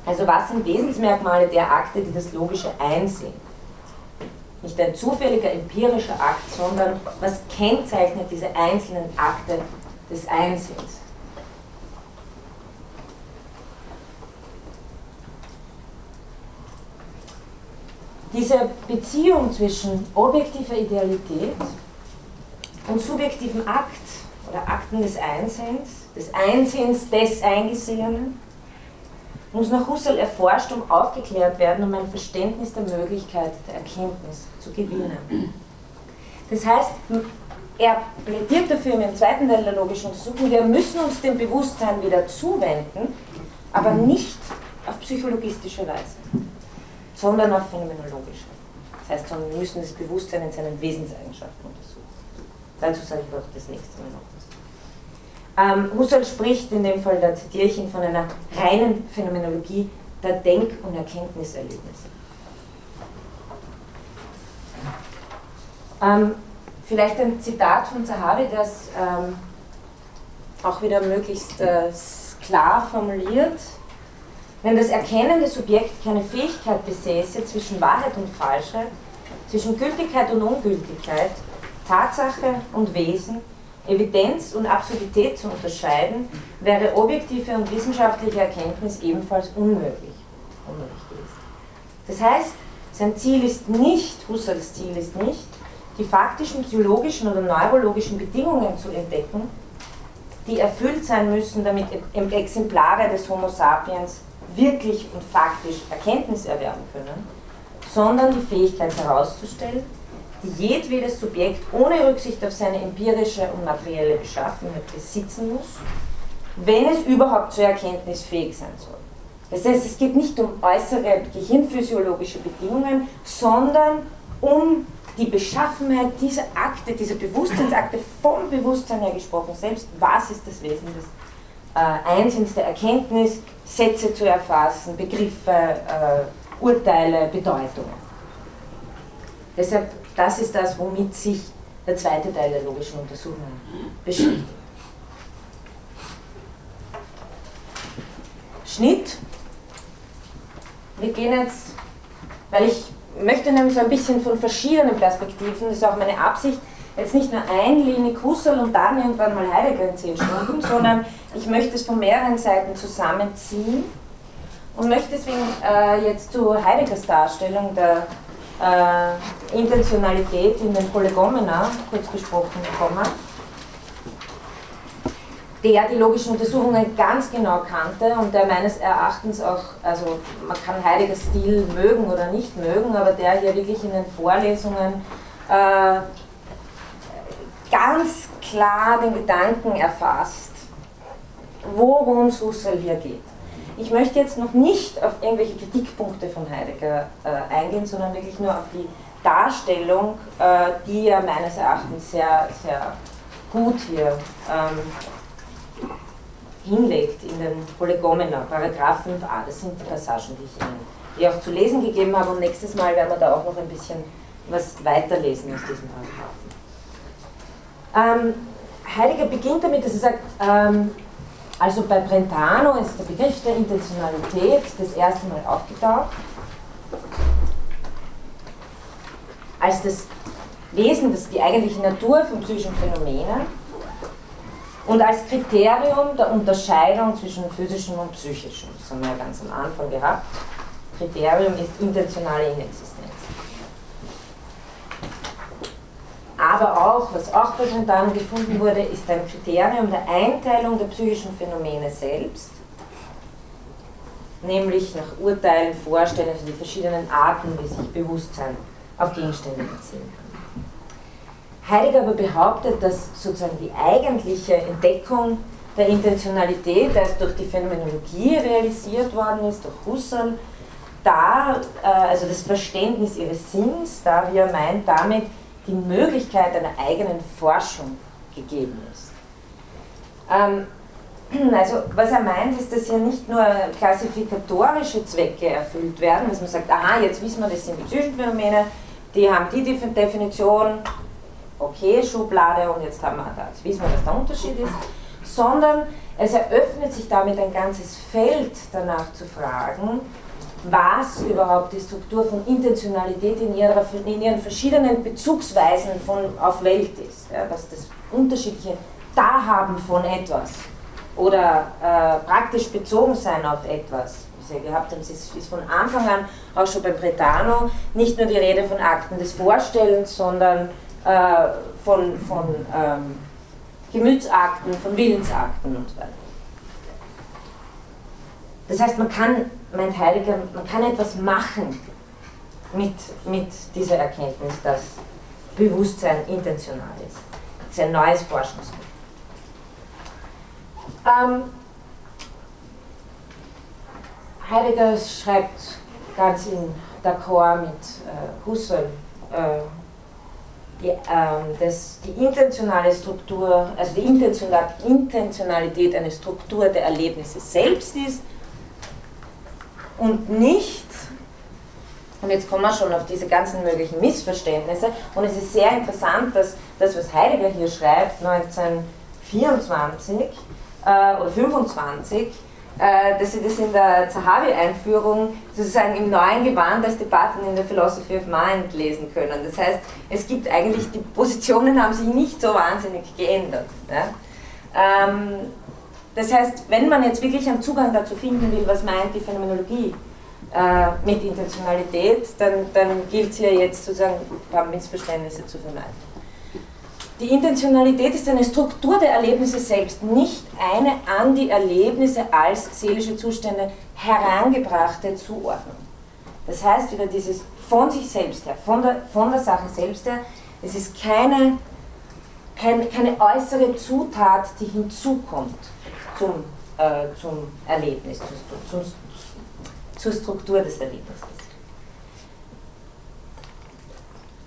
Also was sind Wesensmerkmale der Akte, die das Logische einsehen? Nicht ein zufälliger empirischer Akt, sondern was kennzeichnet diese einzelnen Akte des Einsinns. Diese Beziehung zwischen objektiver Idealität und subjektivem Akt oder Akten des Einsinns, des Einsinns des Eingesehenen, muss nach Husserl erforscht und aufgeklärt werden, um ein Verständnis der Möglichkeit der Erkenntnis zu gewinnen. Das heißt, er plädiert dafür im zweiten Teil der logischen Untersuchung, wir müssen uns dem Bewusstsein wieder zuwenden, aber nicht auf psychologistische Weise, sondern auf phänomenologische. Das heißt, wir müssen das Bewusstsein in seinen Wesenseigenschaften untersuchen. Dazu sage ich auch das nächste Mal noch. Ähm, Husserl spricht in dem Fall, da zitiere ich ihn, von einer reinen Phänomenologie der Denk- und Erkenntniserlebnisse. Ähm, vielleicht ein Zitat von Zahavi, das ähm, auch wieder möglichst äh, klar formuliert. Wenn das erkennende Subjekt keine Fähigkeit besäße, zwischen Wahrheit und Falschheit, zwischen Gültigkeit und Ungültigkeit, Tatsache und Wesen, Evidenz und Absurdität zu unterscheiden, wäre objektive und wissenschaftliche Erkenntnis ebenfalls unmöglich. Das heißt, sein Ziel ist nicht, Husserls Ziel ist nicht, die faktischen psychologischen oder neurologischen Bedingungen zu entdecken, die erfüllt sein müssen, damit Exemplare des Homo sapiens wirklich und faktisch Erkenntnis erwerben können, sondern die Fähigkeit herauszustellen, jedwedes Subjekt ohne Rücksicht auf seine empirische und materielle Beschaffenheit besitzen muss, wenn es überhaupt zur Erkenntnis fähig sein soll. Das heißt, es geht nicht um äußere gehirnphysiologische Bedingungen, sondern um die Beschaffenheit dieser Akte, dieser Bewusstseinsakte vom Bewusstsein her gesprochen selbst. Was ist das Wesen des äh, Einsinns der Erkenntnis, Sätze zu erfassen, Begriffe, äh, Urteile, Bedeutungen. Deshalb das ist das, womit sich der zweite Teil der logischen Untersuchung beschäftigt. Schnitt. Wir gehen jetzt, weil ich möchte nämlich so ein bisschen von verschiedenen Perspektiven, das ist auch meine Absicht, jetzt nicht nur einlinig Husserl und dann irgendwann mal Heidegger in zehn Stunden, sondern ich möchte es von mehreren Seiten zusammenziehen und möchte deswegen äh, jetzt zu Heideggers Darstellung der äh, Intentionalität in den Prolegomena kurz besprochen kommen, der die logischen Untersuchungen ganz genau kannte und der meines Erachtens auch, also man kann Heideggers Stil mögen oder nicht mögen, aber der hier wirklich in den Vorlesungen äh, ganz klar den Gedanken erfasst, worum es Husserl hier geht. Ich möchte jetzt noch nicht auf irgendwelche Kritikpunkte von Heidegger äh, eingehen, sondern wirklich nur auf die Darstellung, äh, die er meines Erachtens sehr, sehr gut hier ähm, hinlegt in den Polygomena, Paragraph 5a. Das sind die Passagen, die ich Ihnen hier auch zu lesen gegeben habe. Und nächstes Mal werden wir da auch noch ein bisschen was weiterlesen aus diesem Paragraphen. Ähm, Heidegger beginnt damit, dass er sagt, ähm, also bei Brentano ist der Begriff der Intentionalität das erste Mal aufgetaucht, als das Wesen, das die eigentliche Natur von psychischen Phänomenen und als Kriterium der Unterscheidung zwischen physischem und psychischem. Das haben wir ja ganz am Anfang gehabt. Kriterium ist intentionale Inexistenz. Aber auch, was auch bei Fontane gefunden wurde, ist ein Kriterium der Einteilung der psychischen Phänomene selbst, nämlich nach Urteilen, Vorstellen, also die verschiedenen Arten, wie sich Bewusstsein auf Gegenstände beziehen kann. Heidegger aber behauptet, dass sozusagen die eigentliche Entdeckung der Intentionalität erst durch die Phänomenologie realisiert worden ist, durch Husserl, da, äh, also das Verständnis ihres Sinns, da wie er meint, damit die Möglichkeit einer eigenen Forschung gegeben ist. Ähm, also was er meint, ist, dass hier nicht nur klassifikatorische Zwecke erfüllt werden, dass man sagt, aha, jetzt wissen wir, das sind die psychischen Phänomene, die haben die Definition, okay, Schublade und jetzt haben wir das, wissen wir, was der Unterschied ist, sondern es eröffnet sich damit ein ganzes Feld danach zu fragen, was überhaupt die Struktur von Intentionalität in, ihrer, in ihren verschiedenen Bezugsweisen von, auf Welt ist. Ja, was das unterschiedliche Dahaben von etwas oder äh, praktisch bezogen sein auf etwas, wie Sie gehabt haben, es ist von Anfang an auch schon beim Bretano nicht nur die Rede von Akten des Vorstellens, sondern äh, von, von ähm, Gemütsakten, von Willensakten und so weiter. Das heißt, man kann, meint Heidegger, man kann etwas machen mit, mit dieser Erkenntnis, dass Bewusstsein intentional ist. Das ist ein neues Forschungsfeld. Ähm, Heidegger schreibt ganz in d'accord mit äh, Husserl, äh, die, ähm, das, die intentionale Struktur, also die Intentionalität eine Struktur der Erlebnisse selbst ist und nicht, und jetzt kommen wir schon auf diese ganzen möglichen Missverständnisse, und es ist sehr interessant, dass das, was Heidegger hier schreibt, 1924 äh, oder 25, äh, dass Sie das in der Zahavi-Einführung sozusagen im neuen Gewand als Debatten in der Philosophy of Mind lesen können. Das heißt, es gibt eigentlich, die Positionen haben sich nicht so wahnsinnig geändert. Ja? Ähm, das heißt, wenn man jetzt wirklich einen Zugang dazu finden will, was meint die Phänomenologie äh, mit Intentionalität, dann, dann gilt es hier jetzt sozusagen ein paar Missverständnisse zu vermeiden. Die Intentionalität ist eine Struktur der Erlebnisse selbst, nicht eine an die Erlebnisse als seelische Zustände herangebrachte Zuordnung. Das heißt wieder dieses von sich selbst her, von der, von der Sache selbst her, es ist keine, keine, keine äußere Zutat, die hinzukommt zum, äh, zum Erlebnis, zur, zum, zur Struktur des Erlebnisses.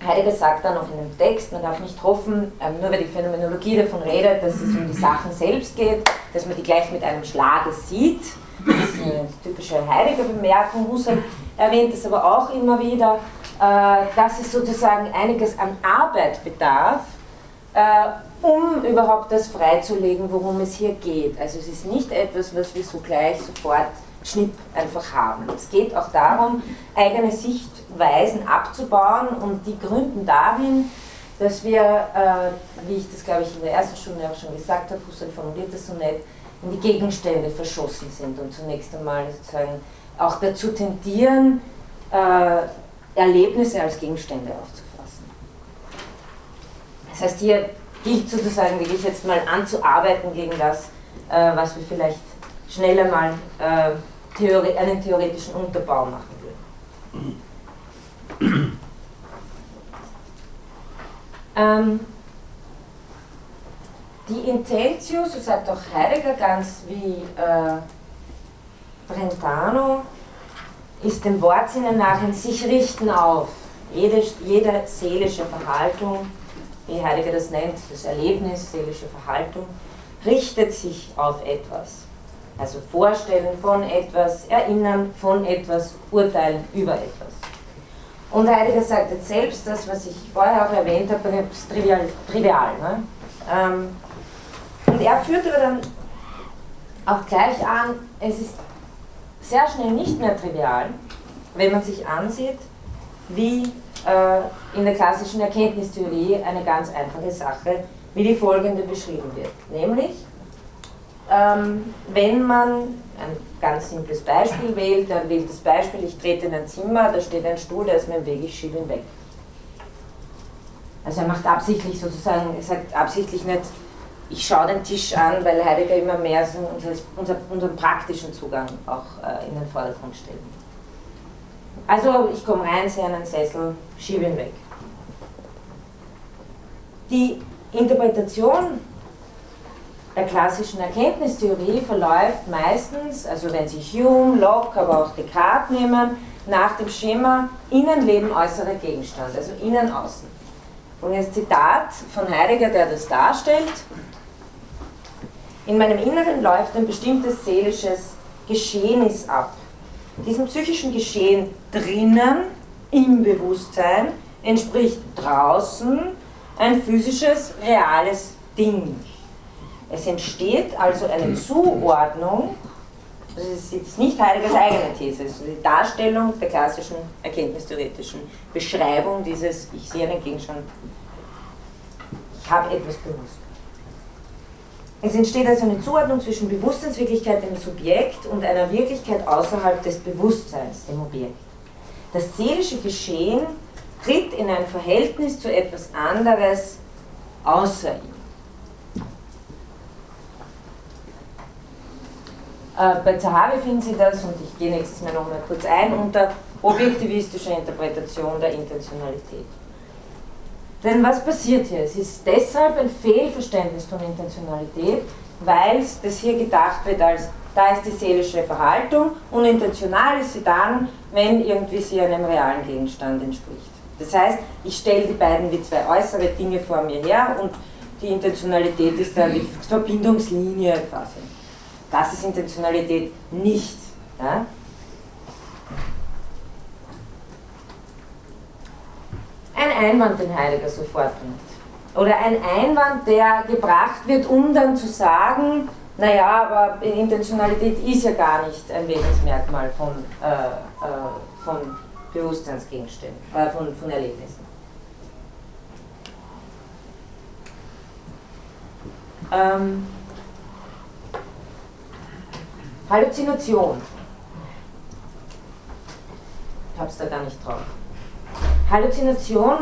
Heidegger sagt dann noch in dem Text, man darf nicht hoffen, ähm, nur weil die Phänomenologie davon redet, dass es um die Sachen selbst geht, dass man die gleich mit einem Schlage sieht. Das ist eine typische Heidegger-Bemerkung. Husserl erwähnt es aber auch immer wieder, äh, dass es sozusagen einiges an Arbeit bedarf, äh, um überhaupt das freizulegen, worum es hier geht. Also es ist nicht etwas, was wir so gleich sofort Schnipp einfach haben. Es geht auch darum, eigene Sichtweisen abzubauen und die gründen darin, dass wir, äh, wie ich das glaube ich in der ersten Stunde auch schon gesagt habe, Husserl formuliert das so nett, in die Gegenstände verschossen sind und zunächst einmal sozusagen auch dazu tendieren, äh, Erlebnisse als Gegenstände aufzufassen. Das heißt, hier gilt sozusagen wirklich jetzt mal anzuarbeiten gegen das, äh, was wir vielleicht schneller mal äh, Theorie, einen theoretischen Unterbau machen würden. ähm, die Intentio, so sagt auch Heidegger ganz wie äh, Brentano, ist dem Wortsinne nach ein sich richten auf. Jede, jede seelische Verhaltung, wie Heidegger das nennt, das Erlebnis, seelische Verhaltung, richtet sich auf etwas. Also vorstellen von etwas, erinnern von etwas, urteilen über etwas. Und Heidegger sagt jetzt selbst, das, was ich vorher auch erwähnt habe, ist trivial. trivial ne? ähm, und er führt aber dann auch gleich an, es ist sehr schnell nicht mehr trivial, wenn man sich ansieht, wie in der klassischen Erkenntnistheorie eine ganz einfache Sache, wie die folgende beschrieben wird. Nämlich, ähm, wenn man ein ganz simples Beispiel wählt, dann wählt das Beispiel, ich trete in ein Zimmer, da steht ein Stuhl, der ist mir im Weg, ich schiebe ihn weg. Also er macht absichtlich sozusagen, er sagt absichtlich nicht, ich schaue den Tisch an, weil Heidegger immer mehr so unser, unseren praktischen Zugang auch äh, in den Vordergrund stellt. Also ich komme rein, sehe einen Sessel, schiebe ihn weg. Die Interpretation der klassischen Erkenntnistheorie verläuft meistens, also wenn Sie Hume, Locke, aber auch Descartes nehmen, nach dem Schema Innenleben, äußerer Gegenstand, also Innen, Außen. Und jetzt Zitat von Heidegger, der das darstellt. In meinem Inneren läuft ein bestimmtes seelisches Geschehnis ab. Diesem psychischen Geschehen drinnen, im Bewusstsein, entspricht draußen ein physisches, reales Ding. Es entsteht also eine Zuordnung Das ist jetzt nicht Heideggers eigene These, es ist die Darstellung der klassischen erkenntnistheoretischen Beschreibung dieses, ich sehe einen Gegenstand, ich habe etwas bewusst. Es entsteht also eine Zuordnung zwischen Bewusstseinswirklichkeit, dem Subjekt, und einer Wirklichkeit außerhalb des Bewusstseins, dem Objekt. Das seelische Geschehen tritt in ein Verhältnis zu etwas anderes außer ihm. Äh, bei Zahavi finden Sie das, und ich gehe nächstes Mal nochmal kurz ein, unter objektivistischer Interpretation der Intentionalität. Denn was passiert hier? Es ist deshalb ein Fehlverständnis von Intentionalität, weil das hier gedacht wird als, da ist die seelische Verhaltung und intentional ist sie dann, wenn irgendwie sie einem realen Gegenstand entspricht. Das heißt, ich stelle die beiden wie zwei äußere Dinge vor mir her und die Intentionalität ist dann die Verbindungslinie quasi. Das ist Intentionalität nicht. Ja? Ein Einwand, den Heidegger sofort bringt. Oder ein Einwand, der gebracht wird, um dann zu sagen, naja, aber Intentionalität ist ja gar nicht ein Wesensmerkmal von, äh, äh, von Bewusstseinsgegenständen, äh, von, von Erlebnissen. Ähm, Halluzination. Ich habe es da gar nicht drauf. Halluzination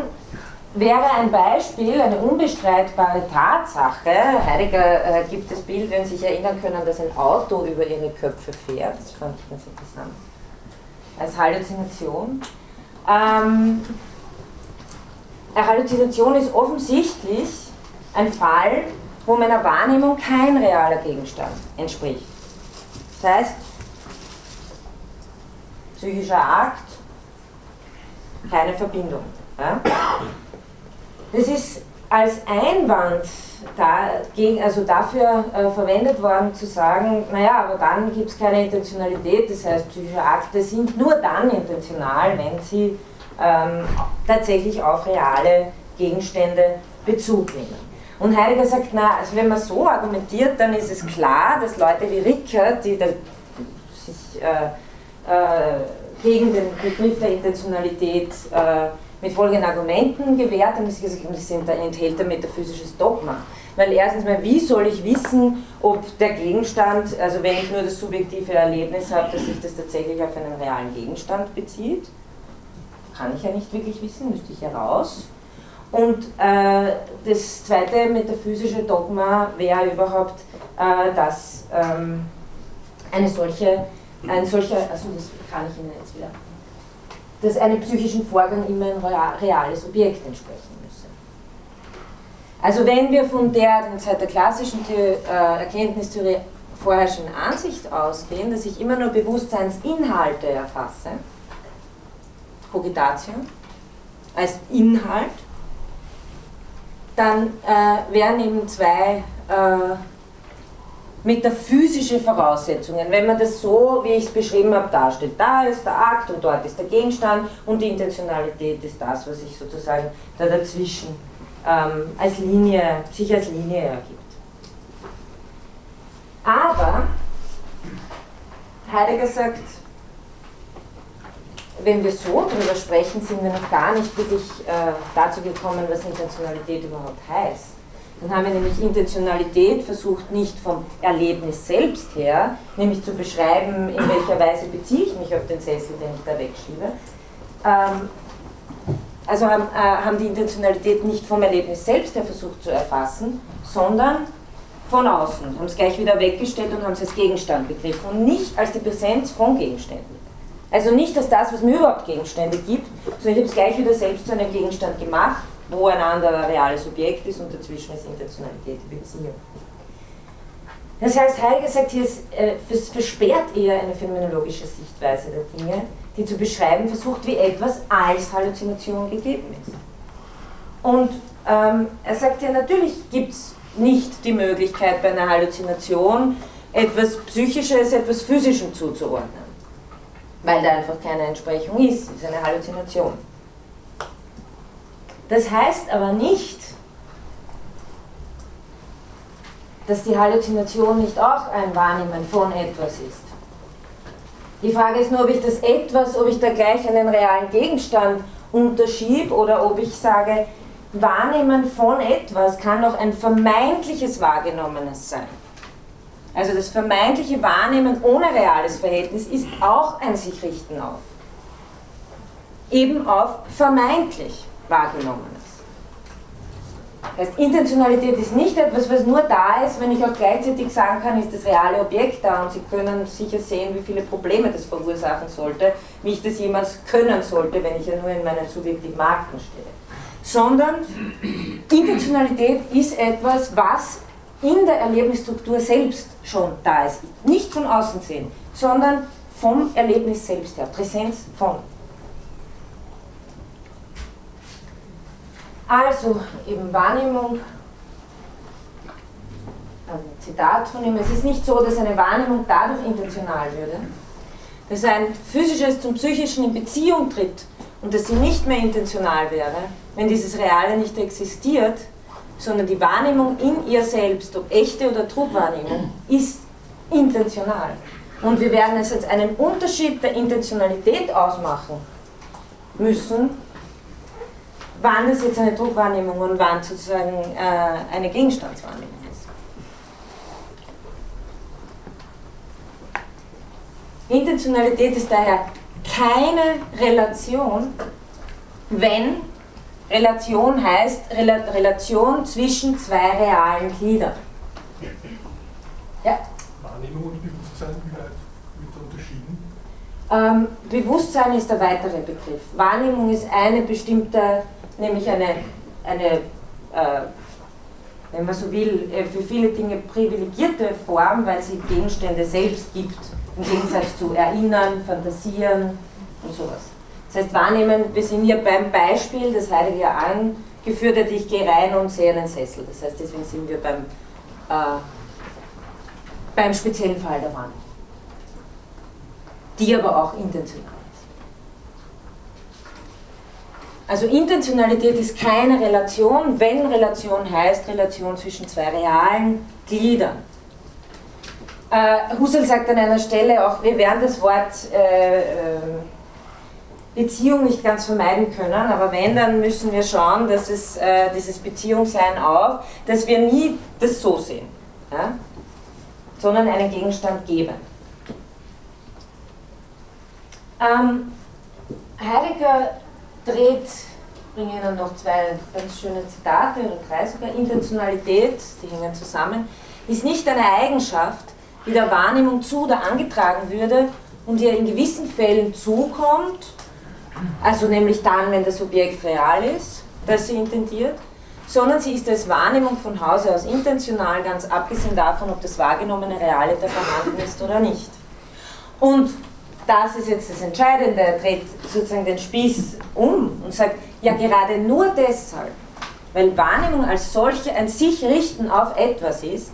wäre ein Beispiel, eine unbestreitbare Tatsache. Heidegger äh, gibt das Bild, wenn Sie sich erinnern können, dass ein Auto über Ihre Köpfe fährt. Das fand ich ganz interessant. Als Halluzination. Ähm, eine Halluzination ist offensichtlich ein Fall, wo meiner Wahrnehmung kein realer Gegenstand entspricht. Das heißt, psychischer Akt, keine Verbindung. Ja? Das ist als Einwand dagegen, also dafür äh, verwendet worden zu sagen, naja, aber dann gibt es keine Intentionalität, das heißt psychische Akte sind nur dann intentional, wenn sie ähm, tatsächlich auf reale Gegenstände Bezug nehmen. Und Heidegger sagt, na, also wenn man so argumentiert, dann ist es klar, dass Leute wie Rickert, die sich äh, äh, gegen den Begriff der Intentionalität äh, mit folgenden Argumenten gewährt haben, dass gesagt das enthält ein metaphysisches Dogma. Weil erstens mal, wie soll ich wissen, ob der Gegenstand, also wenn ich nur das subjektive Erlebnis habe, dass sich das tatsächlich auf einen realen Gegenstand bezieht? Kann ich ja nicht wirklich wissen, müsste ich heraus. Und äh, das zweite metaphysische Dogma wäre überhaupt, äh, dass ähm, eine solche, ein solcher, also das kann ich Ihnen jetzt wieder, dass einem psychischen Vorgang immer ein reales Objekt entsprechen müsse. Also wenn wir von der seit der klassischen äh, Erkenntnistheorie vorherrschenden Ansicht ausgehen, dass ich immer nur Bewusstseinsinhalte erfasse, Cogitatio, als Inhalt, dann äh, wären eben zwei äh, metaphysische Voraussetzungen, wenn man das so, wie ich es beschrieben habe, darstellt. Da ist der Akt und dort ist der Gegenstand und die Intentionalität ist das, was sich sozusagen da dazwischen ähm, als Linie, sich als Linie ergibt. Aber Heidegger sagt, wenn wir so drüber sprechen, sind wir noch gar nicht wirklich äh, dazu gekommen, was Intentionalität überhaupt heißt. Dann haben wir nämlich Intentionalität versucht, nicht vom Erlebnis selbst her, nämlich zu beschreiben, in welcher Weise beziehe ich mich auf den Sessel, den ich da wegschiebe. Ähm, also haben, äh, haben die Intentionalität nicht vom Erlebnis selbst her versucht zu erfassen, sondern von außen, haben es gleich wieder weggestellt und haben es als Gegenstand begriffen und nicht als die Präsenz von Gegenständen. Also nicht als das, was mir überhaupt Gegenstände gibt, sondern ich habe es gleich wieder selbst zu einem Gegenstand gemacht, wo ein anderer reales Objekt ist und dazwischen ist Intentionalität Beziehung. Das heißt, Heidegger sagt hier, äh, es versperrt eher eine phänomenologische Sichtweise der Dinge, die zu beschreiben versucht, wie etwas als Halluzination gegeben ist. Und ähm, er sagt ja, natürlich gibt es nicht die Möglichkeit bei einer Halluzination etwas Psychisches etwas Physischem zuzuordnen weil da einfach keine Entsprechung ist, es ist eine Halluzination. Das heißt aber nicht, dass die Halluzination nicht auch ein Wahrnehmen von etwas ist. Die Frage ist nur, ob ich das etwas, ob ich da gleich einen realen Gegenstand unterschiebe oder ob ich sage, Wahrnehmen von etwas kann auch ein vermeintliches Wahrgenommenes sein. Also das vermeintliche Wahrnehmen ohne reales Verhältnis ist auch ein sich richten auf. Eben auf vermeintlich Wahrgenommenes. Das heißt, Intentionalität ist nicht etwas, was nur da ist, wenn ich auch gleichzeitig sagen kann, ist das reale Objekt da und Sie können sicher sehen, wie viele Probleme das verursachen sollte, wie ich das jemals können sollte, wenn ich ja nur in meinen subjektiven Akten stehe. Sondern Intentionalität ist etwas, was in der Erlebnisstruktur selbst schon da ist. Nicht von außen sehen, sondern vom Erlebnis selbst her, Präsenz von. Also eben Wahrnehmung, ein Zitat von ihm, es ist nicht so, dass eine Wahrnehmung dadurch intentional würde, dass ein physisches zum psychischen in Beziehung tritt und dass sie nicht mehr intentional wäre, wenn dieses Reale nicht existiert, sondern die Wahrnehmung in ihr selbst, ob echte oder Trugwahrnehmung, ist intentional. Und wir werden es jetzt einen Unterschied der Intentionalität ausmachen müssen, wann das jetzt eine Druckwahrnehmung und wann sozusagen äh, eine Gegenstandswahrnehmung ist. Intentionalität ist daher keine Relation, wenn Relation heißt Rel Relation zwischen zwei realen Gliedern. Ja? Wahrnehmung und Bewusstsein, wie weit wird da unterschieden? Ähm, Bewusstsein ist der weitere Begriff. Wahrnehmung ist eine bestimmte nämlich eine, eine äh, wenn man so will, äh, für viele Dinge privilegierte Form, weil sie Gegenstände selbst gibt, im Gegensatz zu erinnern, fantasieren und sowas. Das heißt, wahrnehmen, wir sind hier beim Beispiel, das Heidegger angeführt hat, ich gehe rein und sehe einen Sessel. Das heißt, deswegen sind wir beim, äh, beim speziellen Fall der Wahrnehmung. Die aber auch intentional. Also Intentionalität ist keine Relation, wenn Relation heißt Relation zwischen zwei realen Gliedern. Äh, Husserl sagt an einer Stelle auch, wir werden das Wort äh, äh, Beziehung nicht ganz vermeiden können, aber wenn, dann müssen wir schauen, dass es dieses Beziehungssein auf, dass wir nie das so sehen, sondern einen Gegenstand geben. Ähm, Heidegger dreht, bringe Ihnen noch zwei ganz schöne Zitate oder drei sogar. Intentionalität, die hängen zusammen, ist nicht eine Eigenschaft, die der Wahrnehmung zu oder angetragen würde und ihr in gewissen Fällen zukommt, also nämlich dann, wenn das Objekt real ist, das sie intendiert, sondern sie ist als Wahrnehmung von Hause aus intentional, ganz abgesehen davon, ob das wahrgenommene Reale da vorhanden ist oder nicht. Und das ist jetzt das Entscheidende, er dreht sozusagen den Spieß um und sagt, ja gerade nur deshalb, weil Wahrnehmung als solche ein sich richten auf etwas ist,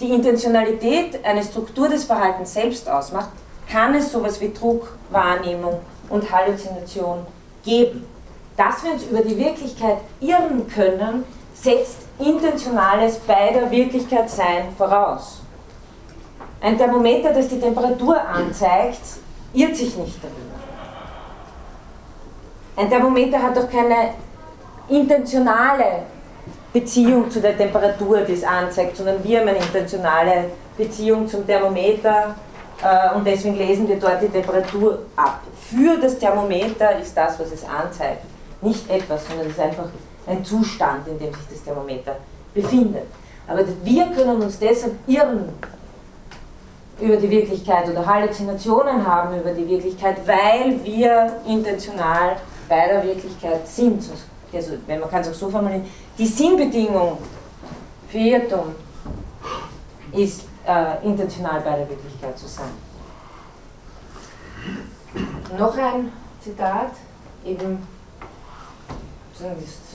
die Intentionalität eine Struktur des Verhaltens selbst ausmacht, kann es sowas wie Druck, Wahrnehmung und Halluzination geben. Dass wir uns über die Wirklichkeit irren können, setzt intentionales bei der Wirklichkeit sein voraus. Ein Thermometer, das die Temperatur anzeigt, irrt sich nicht darüber. Ein Thermometer hat doch keine intentionale Beziehung zu der Temperatur, die es anzeigt, sondern wir haben eine intentionale Beziehung zum Thermometer äh, und deswegen lesen wir dort die Temperatur ab. Für das Thermometer ist das, was es anzeigt, nicht etwas, sondern es ist einfach ein Zustand, in dem sich das Thermometer befindet. Aber wir können uns deshalb irren über die Wirklichkeit oder Halluzinationen haben über die Wirklichkeit, weil wir intentional bei der Wirklichkeit sind. Also, man kann es auch so formulieren, die Sinnbedingung für Irrtum ist äh, intentional bei der Wirklichkeit zu sein. Noch ein Zitat, eben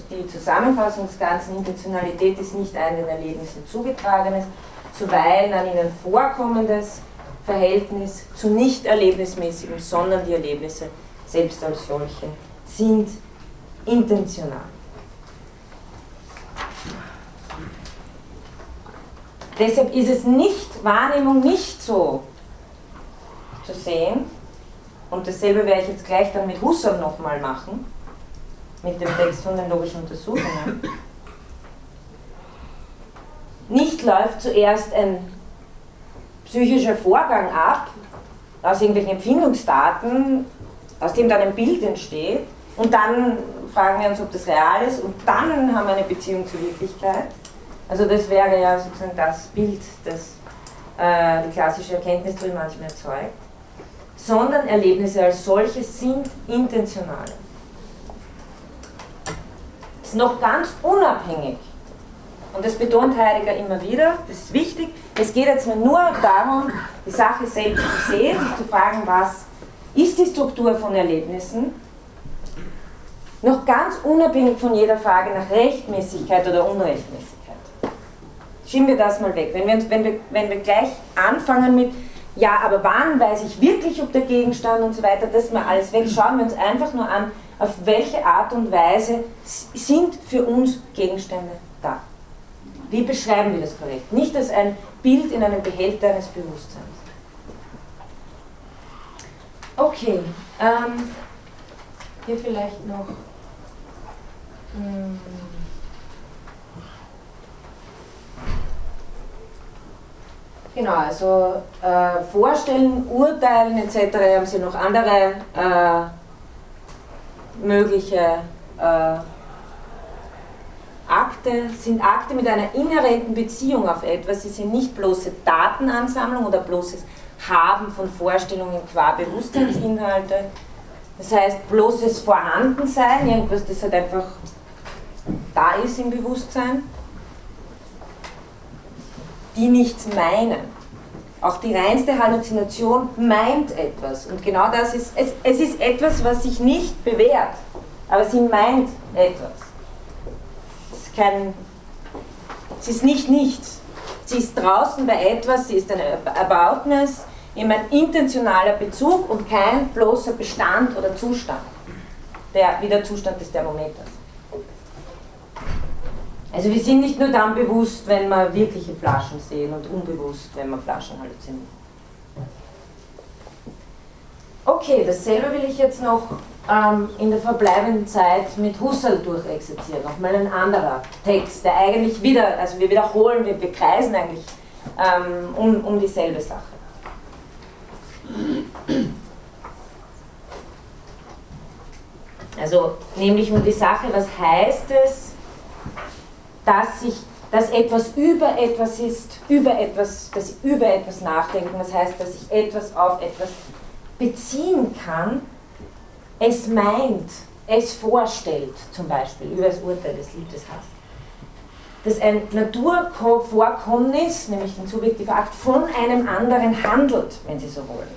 die Zusammenfassung des Ganzen, Intentionalität ist nicht ein den Erlebnissen zugetragenes, zuweilen an ihnen vorkommendes Verhältnis zu nicht erlebnismäßigem, sondern die Erlebnisse selbst als solche sind intentional. Deshalb ist es nicht, Wahrnehmung nicht so, zu sehen, und dasselbe werde ich jetzt gleich dann mit Husserl nochmal machen, mit dem Text von den logischen Untersuchungen, nicht läuft zuerst ein psychischer Vorgang ab, aus irgendwelchen Empfindungsdaten, aus dem dann ein Bild entsteht, und dann fragen wir uns, ob das real ist, und dann haben wir eine Beziehung zur Wirklichkeit. Also das wäre ja sozusagen das Bild, das äh, die klassische Erkenntnistheorie manchmal erzeugt, sondern Erlebnisse als solche sind intentional. Das ist noch ganz unabhängig und das betont Heidegger immer wieder, das ist wichtig. Es geht jetzt nur darum, die Sache selbst zu sehen, sich zu fragen, was ist die Struktur von Erlebnissen, noch ganz unabhängig von jeder Frage nach Rechtmäßigkeit oder Unrechtmäßigkeit. Schieben wir das mal weg. Wenn wir, wenn, wir, wenn wir gleich anfangen mit, ja, aber wann weiß ich wirklich, ob der Gegenstand und so weiter, das mal alles weg, schauen wir uns einfach nur an, auf welche Art und Weise sind für uns Gegenstände. Wie beschreiben wir das korrekt? Nicht als ein Bild in einem Behälter eines Bewusstseins. Okay, ähm, hier vielleicht noch. Hm. Genau, also äh, Vorstellen, Urteilen etc. haben Sie noch andere äh, mögliche äh, Akte sind Akte mit einer inhärenten Beziehung auf etwas. Sie sind nicht bloße Datenansammlung oder bloßes Haben von Vorstellungen qua Bewusstseinsinhalte. Das heißt, bloßes Vorhandensein, irgendwas, das halt einfach da ist im Bewusstsein, die nichts meinen. Auch die reinste Halluzination meint etwas. Und genau das ist, es, es ist etwas, was sich nicht bewährt, aber sie meint etwas kein, sie ist nicht nichts. Sie ist draußen bei etwas, sie ist eine Aboutness, eben ein intentionaler Bezug und kein bloßer Bestand oder Zustand, der wie der Zustand des Thermometers. Also wir sind nicht nur dann bewusst, wenn wir wirkliche Flaschen sehen und unbewusst, wenn wir Flaschen halluzinieren. Okay, dasselbe will ich jetzt noch ähm, in der verbleibenden Zeit mit Husserl durchexerzieren. Nochmal ein anderer Text, der eigentlich wieder, also wir wiederholen, wir, wir kreisen eigentlich ähm, um, um dieselbe Sache. Also nämlich um die Sache, was heißt es, dass sich dass etwas über etwas ist, über etwas, dass ich über etwas nachdenken, das heißt, dass ich etwas auf etwas beziehen kann, es meint, es vorstellt, zum Beispiel über das Urteil des Liebes hast. Dass ein Naturvorkommnis, nämlich ein subjektiver Akt, von einem anderen handelt, wenn Sie so wollen.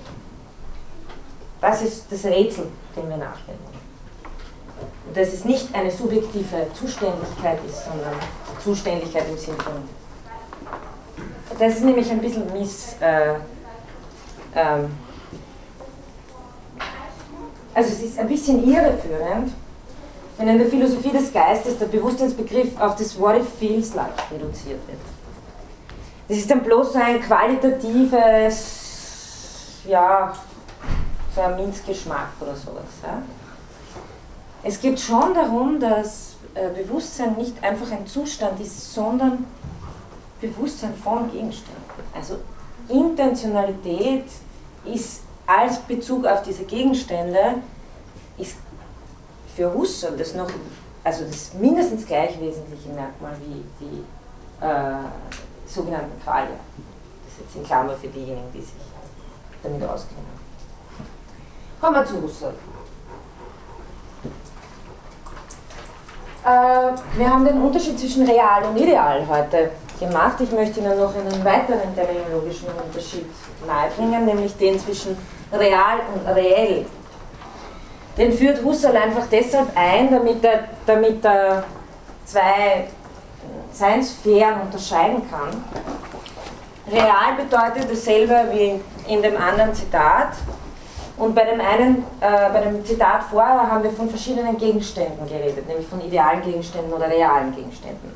Das ist das Rätsel, dem wir nachdenken. Und dass es nicht eine subjektive Zuständigkeit ist, sondern Zuständigkeit im Sinne von. Das ist nämlich ein bisschen miss. Äh, ähm, also es ist ein bisschen irreführend, wenn in der Philosophie des Geistes der Bewusstseinsbegriff auf das What it feels like reduziert wird. Das ist dann bloß so ein qualitatives, ja, so ein Minzgeschmack oder sowas. Ja. Es geht schon darum, dass äh, Bewusstsein nicht einfach ein Zustand ist, sondern Bewusstsein von Gegenständen. Also Intentionalität ist als Bezug auf diese Gegenstände ist für Husserl das noch, also das mindestens gleich wesentliche Merkmal wie die äh, sogenannten Qualia. Das ist jetzt in Klammer für diejenigen, die sich damit auskennen. Kommen wir zu Husserl. Äh, wir haben den Unterschied zwischen real und ideal heute gemacht. Ich möchte Ihnen noch einen weiteren terminologischen Unterschied nahebringen, nämlich den zwischen real und reell. Den führt Husserl einfach deshalb ein, damit er, damit er zwei Seinsphären unterscheiden kann. Real bedeutet dasselbe wie in dem anderen Zitat. Und bei dem einen, äh, bei dem Zitat vorher haben wir von verschiedenen Gegenständen geredet, nämlich von idealen Gegenständen oder realen Gegenständen.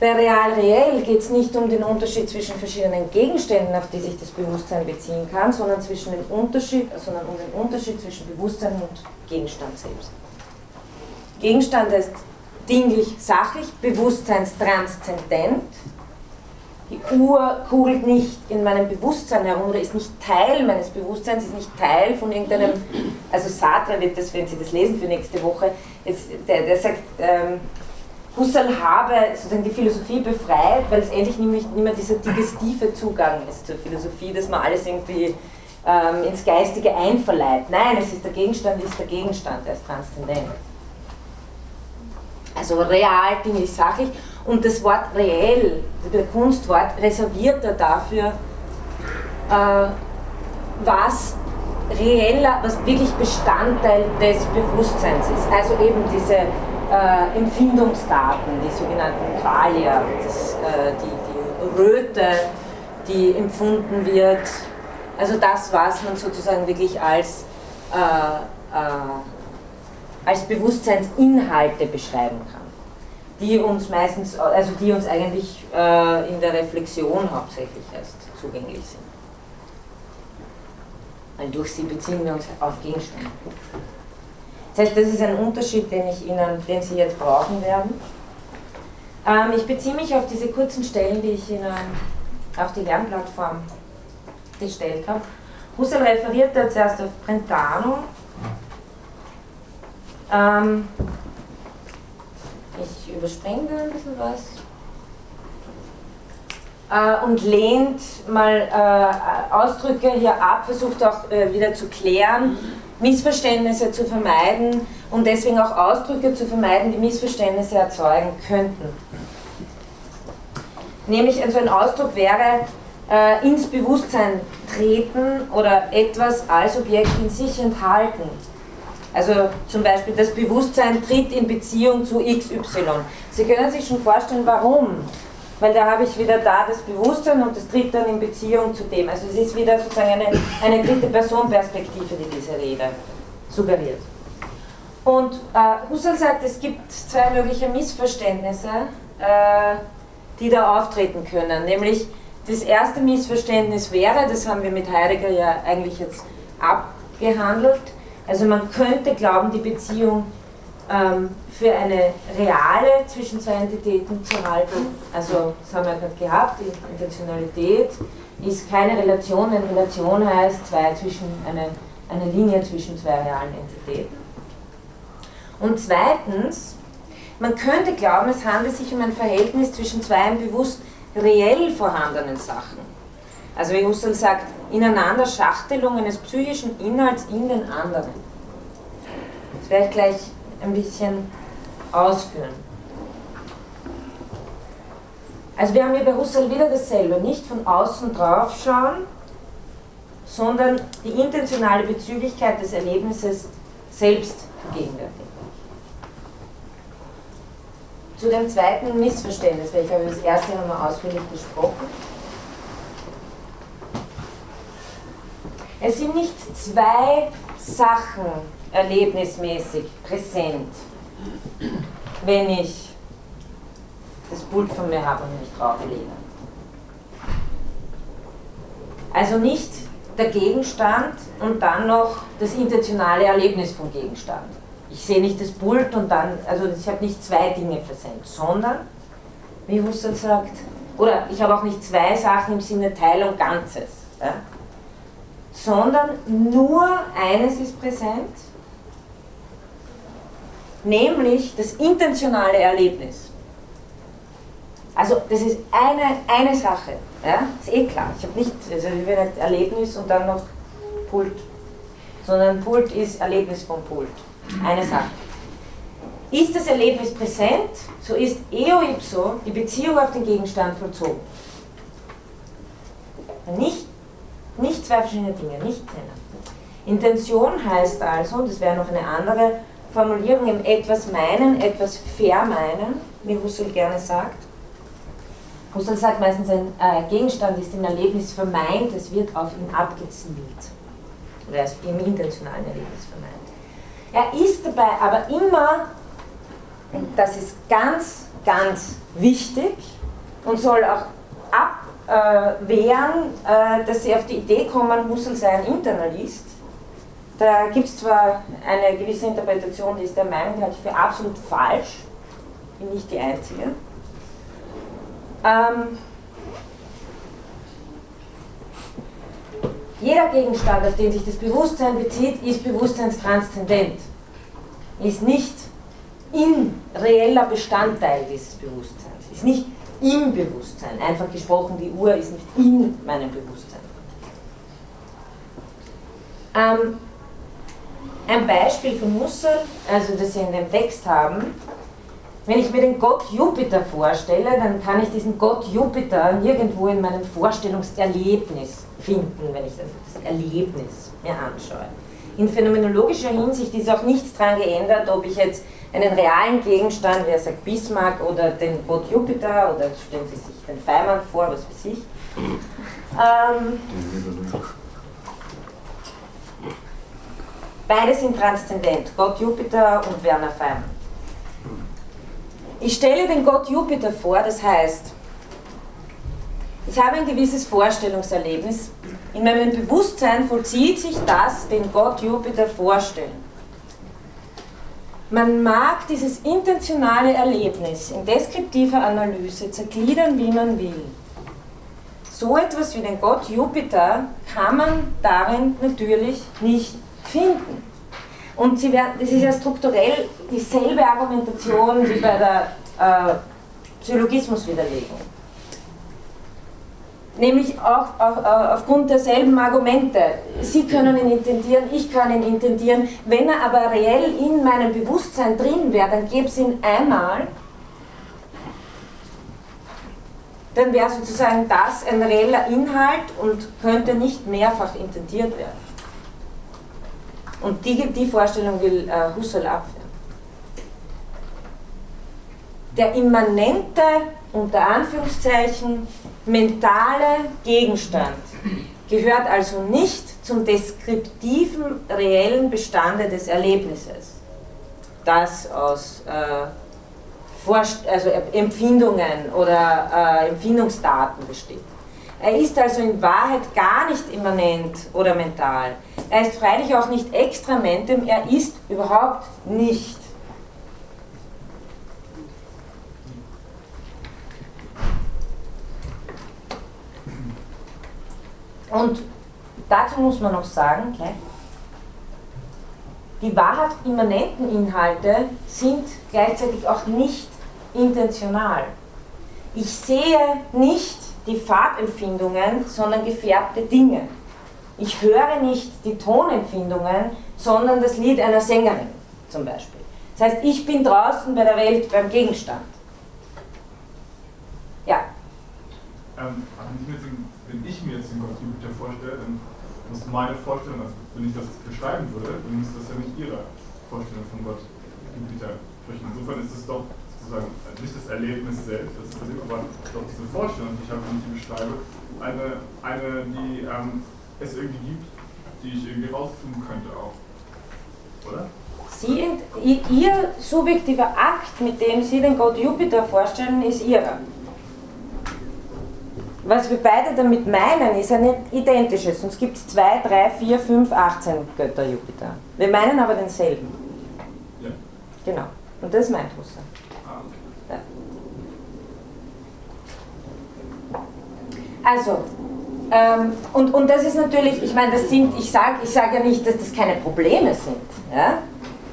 Bei real-reell geht es nicht um den Unterschied zwischen verschiedenen Gegenständen, auf die sich das Bewusstsein beziehen kann, sondern, zwischen den Unterschied, sondern um den Unterschied zwischen Bewusstsein und Gegenstand selbst. Gegenstand heißt dinglich sachlich, Bewusstseinstranszendent. Die Uhr kugelt nicht in meinem Bewusstsein herum oder ist nicht Teil meines Bewusstseins, ist nicht Teil von irgendeinem, also Sartre wird das, wenn Sie das lesen für nächste Woche, jetzt, der, der sagt, ähm, Husserl habe sozusagen die Philosophie befreit, weil es endlich nicht mehr dieser digestive Zugang ist zur Philosophie, dass man alles irgendwie ähm, ins Geistige einverleibt. Nein, es ist der Gegenstand, ist der Gegenstand, der ist transzendent. Also real, dinglich, sachlich. Und das Wort reell, das Kunstwort, reserviert er dafür, äh, was reeller, was wirklich Bestandteil des Bewusstseins ist. Also eben diese äh, Empfindungsdaten, die sogenannten Qualia, das, äh, die, die Röte, die empfunden wird, also das, was man sozusagen wirklich als, äh, äh, als Bewusstseinsinhalte beschreiben kann, die uns meistens, also die uns eigentlich äh, in der Reflexion hauptsächlich erst zugänglich sind. Weil durch sie beziehen wir uns auf Gegenstände. Das heißt, das ist ein Unterschied, den, ich Ihnen, den Sie jetzt brauchen werden. Ähm, ich beziehe mich auf diese kurzen Stellen, die ich Ihnen auf die Lernplattform gestellt habe. Husserl referiert da zuerst auf Brentano. Ähm, ich überspringe da ein bisschen was. Äh, und lehnt mal äh, Ausdrücke hier ab, versucht auch äh, wieder zu klären, Missverständnisse zu vermeiden und deswegen auch Ausdrücke zu vermeiden, die Missverständnisse erzeugen könnten. Nämlich so ein Ausdruck wäre äh, ins Bewusstsein treten oder etwas als Objekt in sich enthalten. Also zum Beispiel das Bewusstsein tritt in Beziehung zu XY. Sie können sich schon vorstellen, warum. Weil da habe ich wieder da das Bewusstsein und das tritt dann in Beziehung zu dem. Also es ist wieder sozusagen eine, eine dritte Personperspektive, die diese Rede suggeriert. Und äh, Husserl sagt, es gibt zwei mögliche Missverständnisse, äh, die da auftreten können. Nämlich das erste Missverständnis wäre, das haben wir mit Heidegger ja eigentlich jetzt abgehandelt, also man könnte glauben, die Beziehung ähm, für eine reale zwischen zwei Entitäten zu halten. Also, das haben wir gerade gehabt, die Intentionalität ist keine Relation, eine Relation heißt zwei zwischen, eine, eine Linie zwischen zwei realen Entitäten. Und zweitens, man könnte glauben, es handelt sich um ein Verhältnis zwischen zwei bewusst reell vorhandenen Sachen. Also wie Husserl sagt, ineinander Schachtelung eines psychischen Inhalts in den anderen. Das werde ich gleich ein bisschen ausführen. Also wir haben hier bei Husserl wieder dasselbe, nicht von außen drauf schauen, sondern die intentionale Bezüglichkeit des Erlebnisses selbst vergegenwärtigen. Zu dem zweiten Missverständnis, weil ich habe das erste wir ausführlich besprochen. Es sind nicht zwei Sachen erlebnismäßig präsent, wenn ich das Pult von mir habe und mich drauflege. Also nicht der Gegenstand und dann noch das intentionale Erlebnis vom Gegenstand. Ich sehe nicht das Pult und dann, also ich habe nicht zwei Dinge präsent, sondern, wie Husserl sagt, oder ich habe auch nicht zwei Sachen im Sinne Teil und Ganzes, ja, sondern nur eines ist präsent nämlich das intentionale Erlebnis. Also das ist eine, eine Sache, ja? ist eh klar. Ich habe nicht, also ich will nicht Erlebnis und dann noch Pult, sondern Pult ist Erlebnis vom Pult. Eine Sache. Ist das Erlebnis präsent, so ist eo ipso die Beziehung auf den Gegenstand vollzogen. Nicht, nicht zwei verschiedene Dinge, nicht trennen. Intention heißt also, das wäre noch eine andere Formulierung im etwas meinen, etwas vermeinen, wie Husserl gerne sagt. Husserl sagt meistens, ein äh, Gegenstand ist im Erlebnis vermeint, es wird auf ihn abgezielt. Oder er ist im intentionalen Erlebnis vermeint. Er ist dabei aber immer, das ist ganz ganz wichtig und soll auch abwehren, äh, dass sie auf die Idee kommen, Husserl sei ein Internalist. Da gibt es zwar eine gewisse Interpretation, die ist der Meinung, die halte ich für absolut falsch, bin nicht die Einzige. Ähm, jeder Gegenstand, auf den sich das Bewusstsein bezieht, ist bewusstseinstranszendent, ist nicht in reeller Bestandteil dieses Bewusstseins, ist nicht im Bewusstsein. Einfach gesprochen, die Uhr ist nicht in meinem Bewusstsein. Ähm, ein Beispiel von Husserl, also das Sie in dem Text haben, wenn ich mir den Gott Jupiter vorstelle, dann kann ich diesen Gott Jupiter nirgendwo in meinem Vorstellungserlebnis finden, wenn ich das Erlebnis mir anschaue. In phänomenologischer Hinsicht ist auch nichts daran geändert, ob ich jetzt einen realen Gegenstand, wer sagt Bismarck oder den Gott Jupiter oder stellen Sie sich den Feimann vor, was weiß ich. Ähm, beide sind transzendent, Gott Jupiter und Werner Feimann. Ich stelle den Gott Jupiter vor, das heißt, ich habe ein gewisses Vorstellungserlebnis. In meinem Bewusstsein vollzieht sich das, den Gott Jupiter vorstellen. Man mag dieses intentionale Erlebnis in deskriptiver Analyse zergliedern, wie man will. So etwas wie den Gott Jupiter kann man darin natürlich nicht finden. Und sie werden, das ist ja strukturell dieselbe Argumentation wie bei der äh, Syllogismuswiderlegung. Nämlich auch, auch, auch, aufgrund derselben Argumente. Sie können ihn intendieren, ich kann ihn intendieren. Wenn er aber reell in meinem Bewusstsein drin wäre, dann gäbe es ihn einmal, dann wäre sozusagen das ein reeller Inhalt und könnte nicht mehrfach intendiert werden. Und die, die Vorstellung will äh, Husserl abwehren. Der immanente, unter Anführungszeichen, mentale Gegenstand gehört also nicht zum deskriptiven, reellen Bestande des Erlebnisses, das aus äh, also Empfindungen oder äh, Empfindungsdaten besteht. Er ist also in Wahrheit gar nicht immanent oder mental. Er ist freilich auch nicht extramentem, er ist überhaupt nicht. Und dazu muss man noch sagen, gleich, die wahrhaft immanenten Inhalte sind gleichzeitig auch nicht intentional. Ich sehe nicht die Farbempfindungen, sondern gefärbte Dinge. Ich höre nicht die Tonempfindungen, sondern das Lied einer Sängerin zum Beispiel. Das heißt, ich bin draußen bei der Welt beim Gegenstand. Ja. Ähm, wenn ich mir jetzt den Jupiter vorstelle, dann muss meine Vorstellung, also wenn ich das beschreiben würde, dann müsste das ja nicht Ihre Vorstellung von Gott sprechen. Insofern ist es doch sozusagen nicht das Erlebnis selbst, das ist aber doch diese Vorstellung, die ich habe, wenn ich die beschreibe, eine, eine die ähm, es irgendwie gibt, die ich irgendwie raustun könnte auch. Oder? Sie, ihr subjektiver Akt, mit dem Sie den Gott Jupiter vorstellen, ist Ihrer. Was wir beide damit meinen, ist ein identisches. Sonst gibt es 2, 3, 4, 5, 18 Götter Jupiter. Wir meinen aber denselben. Ja. Genau. Und das meint Husserl. Also, ähm, und, und das ist natürlich, ich meine, das sind, ich sage ich sag ja nicht, dass das keine Probleme sind. Ja?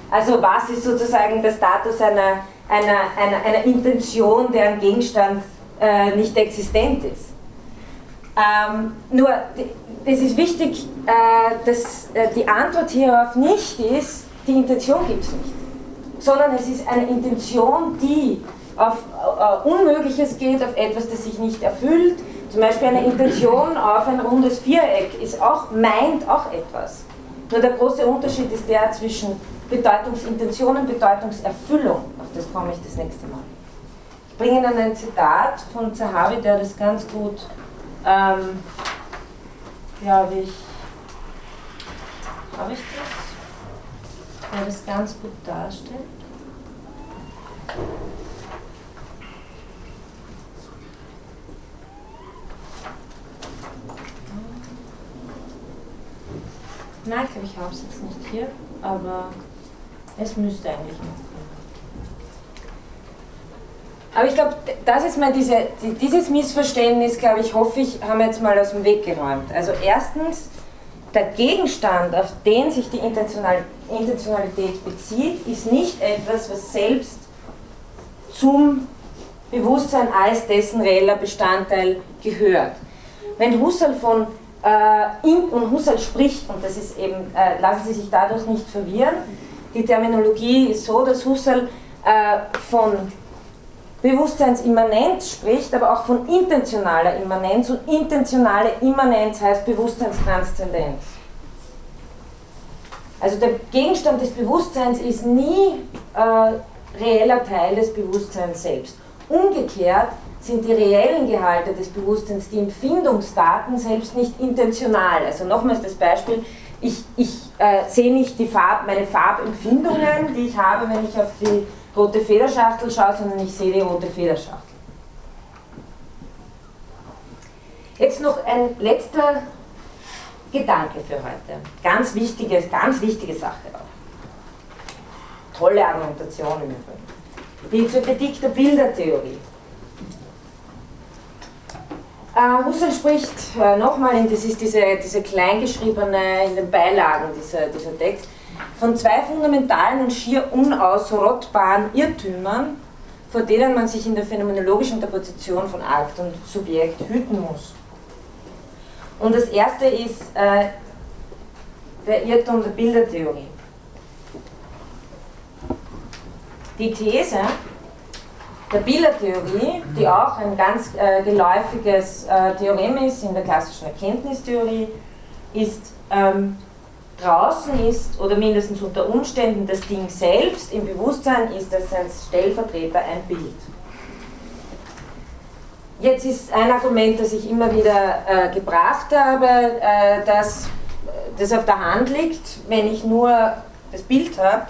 Also was ist sozusagen der Status einer, einer, einer, einer Intention, deren Gegenstand äh, nicht existent ist? Ähm, nur, das ist wichtig, äh, dass äh, die Antwort hierauf nicht ist, die Intention gibt es nicht, sondern es ist eine Intention, die auf äh, Unmögliches geht, auf etwas, das sich nicht erfüllt, zum Beispiel eine Intention auf ein rundes Viereck ist auch, meint auch etwas. Nur der große Unterschied ist der zwischen Bedeutungsintention und Bedeutungserfüllung. Auf das komme ich das nächste Mal. Ich bringe Ihnen ein Zitat von Zahavi, der das ganz gut, ähm, glaube ich, habe ich das? Der das ganz gut darstellt. Nein, ich glaube, ich habe es jetzt nicht hier, aber es müsste eigentlich noch aber ich glaube, das ist mal diese, dieses Missverständnis, glaube ich, hoffe ich, haben wir jetzt mal aus dem Weg geräumt. Also erstens, der Gegenstand, auf den sich die Intentionalität bezieht, ist nicht etwas, was selbst zum Bewusstsein als dessen reeller Bestandteil gehört. Wenn Husserl von in, und Husserl spricht, und das ist eben, äh, lassen Sie sich dadurch nicht verwirren, die Terminologie ist so, dass Husserl äh, von Bewusstseinsimmanenz spricht, aber auch von intentionaler Immanenz und intentionale Immanenz heißt Bewusstseinstranszendenz. Also der Gegenstand des Bewusstseins ist nie äh, reeller Teil des Bewusstseins selbst. Umgekehrt sind die reellen Gehalte des Bewusstseins, die Empfindungsdaten selbst nicht intentional. Also nochmals das Beispiel, ich, ich äh, sehe nicht die Farb, meine Farbempfindungen, die ich habe, wenn ich auf die rote Federschachtel schaue, sondern ich sehe die rote Federschachtel. Jetzt noch ein letzter Gedanke für heute. Ganz wichtige, ganz wichtige Sache auch. Tolle Argumentation im Übrigen. Die zur Kritik der Bildertheorie. Äh, Husserl spricht äh, nochmal, das ist diese, diese kleingeschriebene in den Beilagen, dieser, dieser Text, von zwei fundamentalen und schier unausrottbaren Irrtümern, vor denen man sich in der phänomenologischen Interpretation von Akt und Subjekt hüten muss. Und das erste ist äh, der Irrtum der Bildertheorie. Die These der Bildertheorie, die auch ein ganz äh, geläufiges äh, Theorem ist in der klassischen Erkenntnistheorie, ist ähm, draußen ist oder mindestens unter Umständen das Ding selbst im Bewusstsein ist als ein Stellvertreter ein Bild. Jetzt ist ein Argument, das ich immer wieder äh, gebracht habe, äh, dass das auf der Hand liegt, wenn ich nur das Bild habe,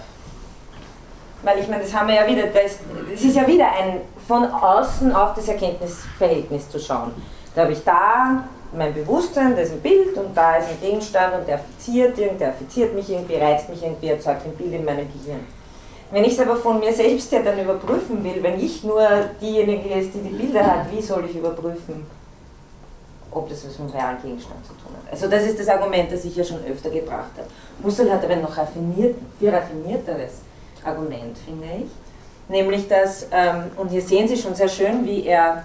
weil ich meine, das haben wir ja wieder, das, das ist ja wieder ein von außen auf das Erkenntnisverhältnis zu schauen. Da habe ich da mein Bewusstsein, da ist ein Bild und da ist ein Gegenstand und der fiziert der fiziert mich irgendwie, reizt mich irgendwie, erzeugt ein Bild in meinem Gehirn. Wenn ich es aber von mir selbst ja dann überprüfen will, wenn ich nur diejenige ist, die die Bilder hat, wie soll ich überprüfen, ob das was mit dem realen Gegenstand zu tun hat? Also das ist das Argument, das ich ja schon öfter gebracht habe. Husserl hat aber noch raffiniert, viel raffinierteres Argument, finde ich. Nämlich dass, ähm, und hier sehen Sie schon sehr schön, wie er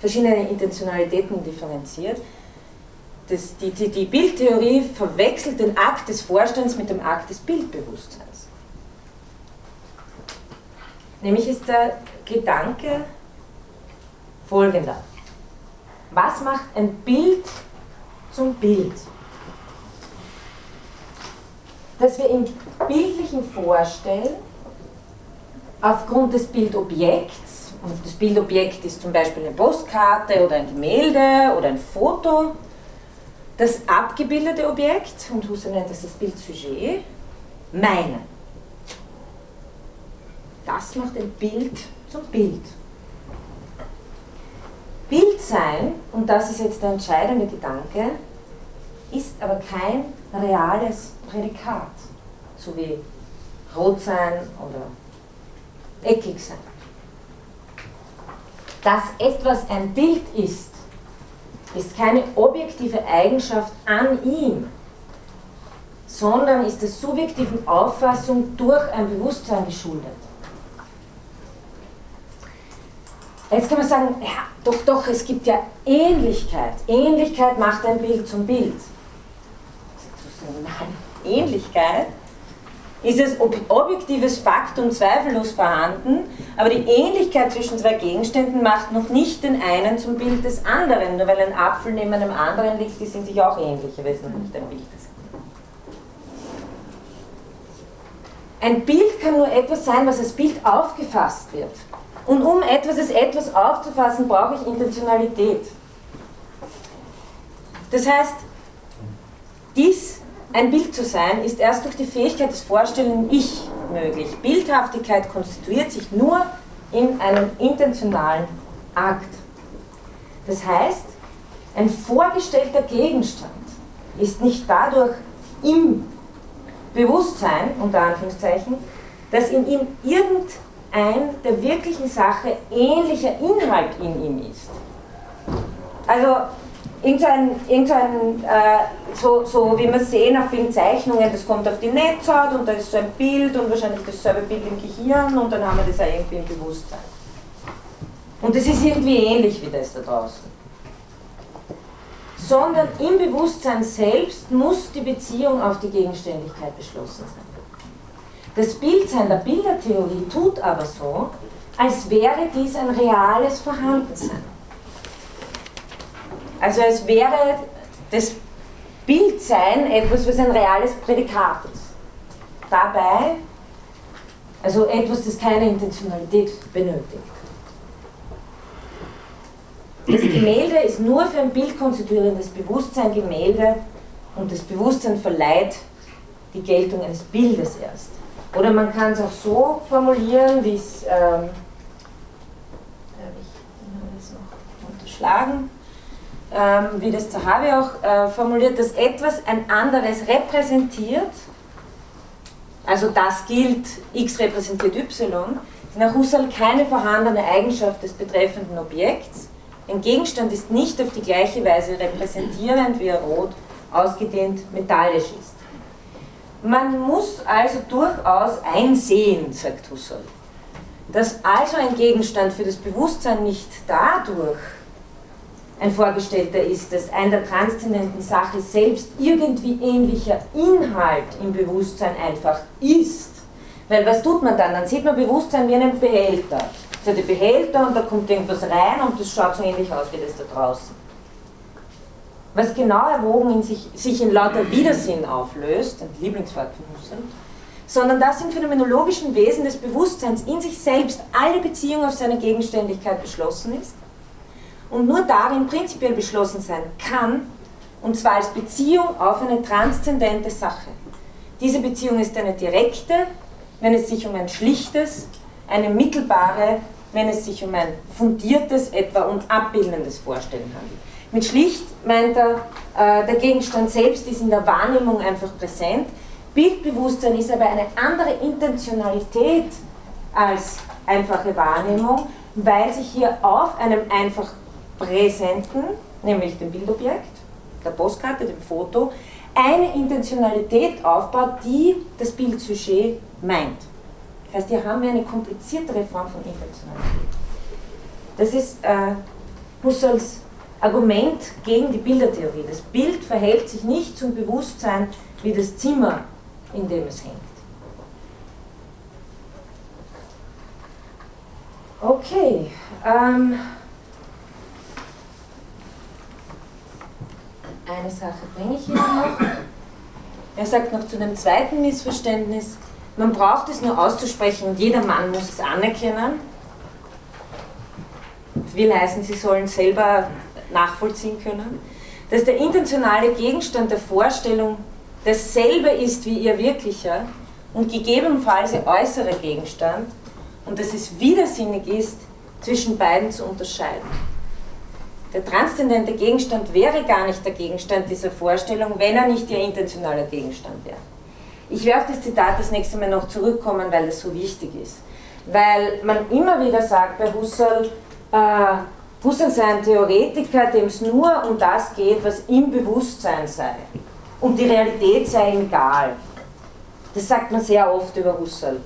verschiedene Intentionalitäten differenziert, das, die, die, die Bildtheorie verwechselt den Akt des Vorstands mit dem Akt des Bildbewusstseins. Nämlich ist der Gedanke folgender. Was macht ein Bild zum Bild? Dass wir im Bildlichen vorstellen, aufgrund des Bildobjekts, und das Bildobjekt ist zum Beispiel eine Postkarte oder ein Gemälde oder ein Foto, das abgebildete Objekt, und Husserl nennt das das Bildsujet, meinen. Das macht ein Bild zum Bild. Bild sein, und das ist jetzt der entscheidende Gedanke, ist aber kein reales Prädikat, so wie rot sein oder eckig sein. Dass etwas ein Bild ist, ist keine objektive Eigenschaft an ihm, sondern ist der subjektiven Auffassung durch ein Bewusstsein geschuldet. Jetzt kann man sagen, ja, doch, doch, es gibt ja Ähnlichkeit. Ähnlichkeit macht ein Bild zum Bild. Ähnlichkeit ist es objektives Faktum zweifellos vorhanden, aber die Ähnlichkeit zwischen zwei Gegenständen macht noch nicht den einen zum Bild des anderen. Nur weil ein Apfel neben einem anderen liegt, die sind sich auch ähnlich, aber es ist noch nicht ein Bild des Ein Bild kann nur etwas sein, was als Bild aufgefasst wird. Und um etwas als etwas aufzufassen, brauche ich Intentionalität. Das heißt, dies ein Bild zu sein, ist erst durch die Fähigkeit des vorstellenden Ich möglich. Bildhaftigkeit konstituiert sich nur in einem intentionalen Akt. Das heißt, ein vorgestellter Gegenstand ist nicht dadurch im Bewusstsein, unter Anführungszeichen, dass in ihm irgendein der wirklichen Sache ähnlicher Inhalt in ihm ist. Also irgendein, irgendein äh, so, so wie wir sehen auf vielen Zeichnungen, das kommt auf die Netzhaut und da ist so ein Bild und wahrscheinlich dasselbe Bild im Gehirn und dann haben wir das auch irgendwie im Bewusstsein. Und das ist irgendwie ähnlich wie das da draußen. Sondern im Bewusstsein selbst muss die Beziehung auf die Gegenständigkeit beschlossen sein. Das Bildsein der Bildertheorie tut aber so, als wäre dies ein reales Vorhandensein. Also es wäre das Bildsein etwas, was ein reales Prädikat ist. Dabei, also etwas, das keine Intentionalität benötigt. Das Gemälde ist nur für ein Bild konstituierendes Bewusstsein Gemälde und das Bewusstsein verleiht die Geltung eines Bildes erst. Oder man kann es auch so formulieren, wie es, ähm, ich noch unterschlagen, ähm, wie das Zahavi auch äh, formuliert, dass etwas ein anderes repräsentiert, also das gilt, x repräsentiert y, ist nach Husserl keine vorhandene Eigenschaft des betreffenden Objekts, ein Gegenstand ist nicht auf die gleiche Weise repräsentierend, wie er rot ausgedehnt metallisch ist. Man muss also durchaus einsehen, sagt Husserl, dass also ein Gegenstand für das Bewusstsein nicht dadurch ein Vorgestellter ist, dass ein der transzendenten Sache selbst irgendwie ähnlicher Inhalt im Bewusstsein einfach ist. Weil was tut man dann? Dann sieht man Bewusstsein wie einen Behälter so die Behälter und da kommt irgendwas rein und das schaut so ähnlich aus wie das da draußen. Was genau erwogen in sich, sich in lauter Widersinn auflöst, ein Lieblingswort von Husserl, sondern das im phänomenologischen Wesen des Bewusstseins in sich selbst alle Beziehung auf seine Gegenständigkeit beschlossen ist und nur darin prinzipiell beschlossen sein kann, und zwar als Beziehung auf eine transzendente Sache. Diese Beziehung ist eine direkte, wenn es sich um ein schlichtes, eine mittelbare, wenn es sich um ein fundiertes etwa und abbildendes Vorstellen handelt. Mit schlicht meint er, äh, der Gegenstand selbst ist in der Wahrnehmung einfach präsent. Bildbewusstsein ist aber eine andere Intentionalität als einfache Wahrnehmung, weil sich hier auf einem einfach präsenten, nämlich dem Bildobjekt, der Postkarte, dem Foto, eine Intentionalität aufbaut, die das Bildsujet meint. Das heißt, hier haben wir eine kompliziertere Form von Intentionalität. Das ist äh, Argument gegen die Bildertheorie. Das Bild verhält sich nicht zum Bewusstsein wie das Zimmer, in dem es hängt. Okay. Ähm, eine Sache bringe ich hier noch. Er sagt noch zu dem zweiten Missverständnis, man braucht es nur auszusprechen und jeder Mann muss es anerkennen. Will heißen, sie sollen selber nachvollziehen können, dass der intentionale Gegenstand der Vorstellung dasselbe ist wie ihr wirklicher und gegebenenfalls ihr äußerer Gegenstand und dass es widersinnig ist, zwischen beiden zu unterscheiden. Der transzendente Gegenstand wäre gar nicht der Gegenstand dieser Vorstellung, wenn er nicht ihr intentionaler Gegenstand wäre. Ich werde auf das Zitat das nächste Mal noch zurückkommen, weil es so wichtig ist. Weil man immer wieder sagt bei Husserl, äh, Husserl sei ein Theoretiker, dem es nur um das geht, was im Bewusstsein sei. Und die Realität sei ihm egal. Das sagt man sehr oft über Husserl.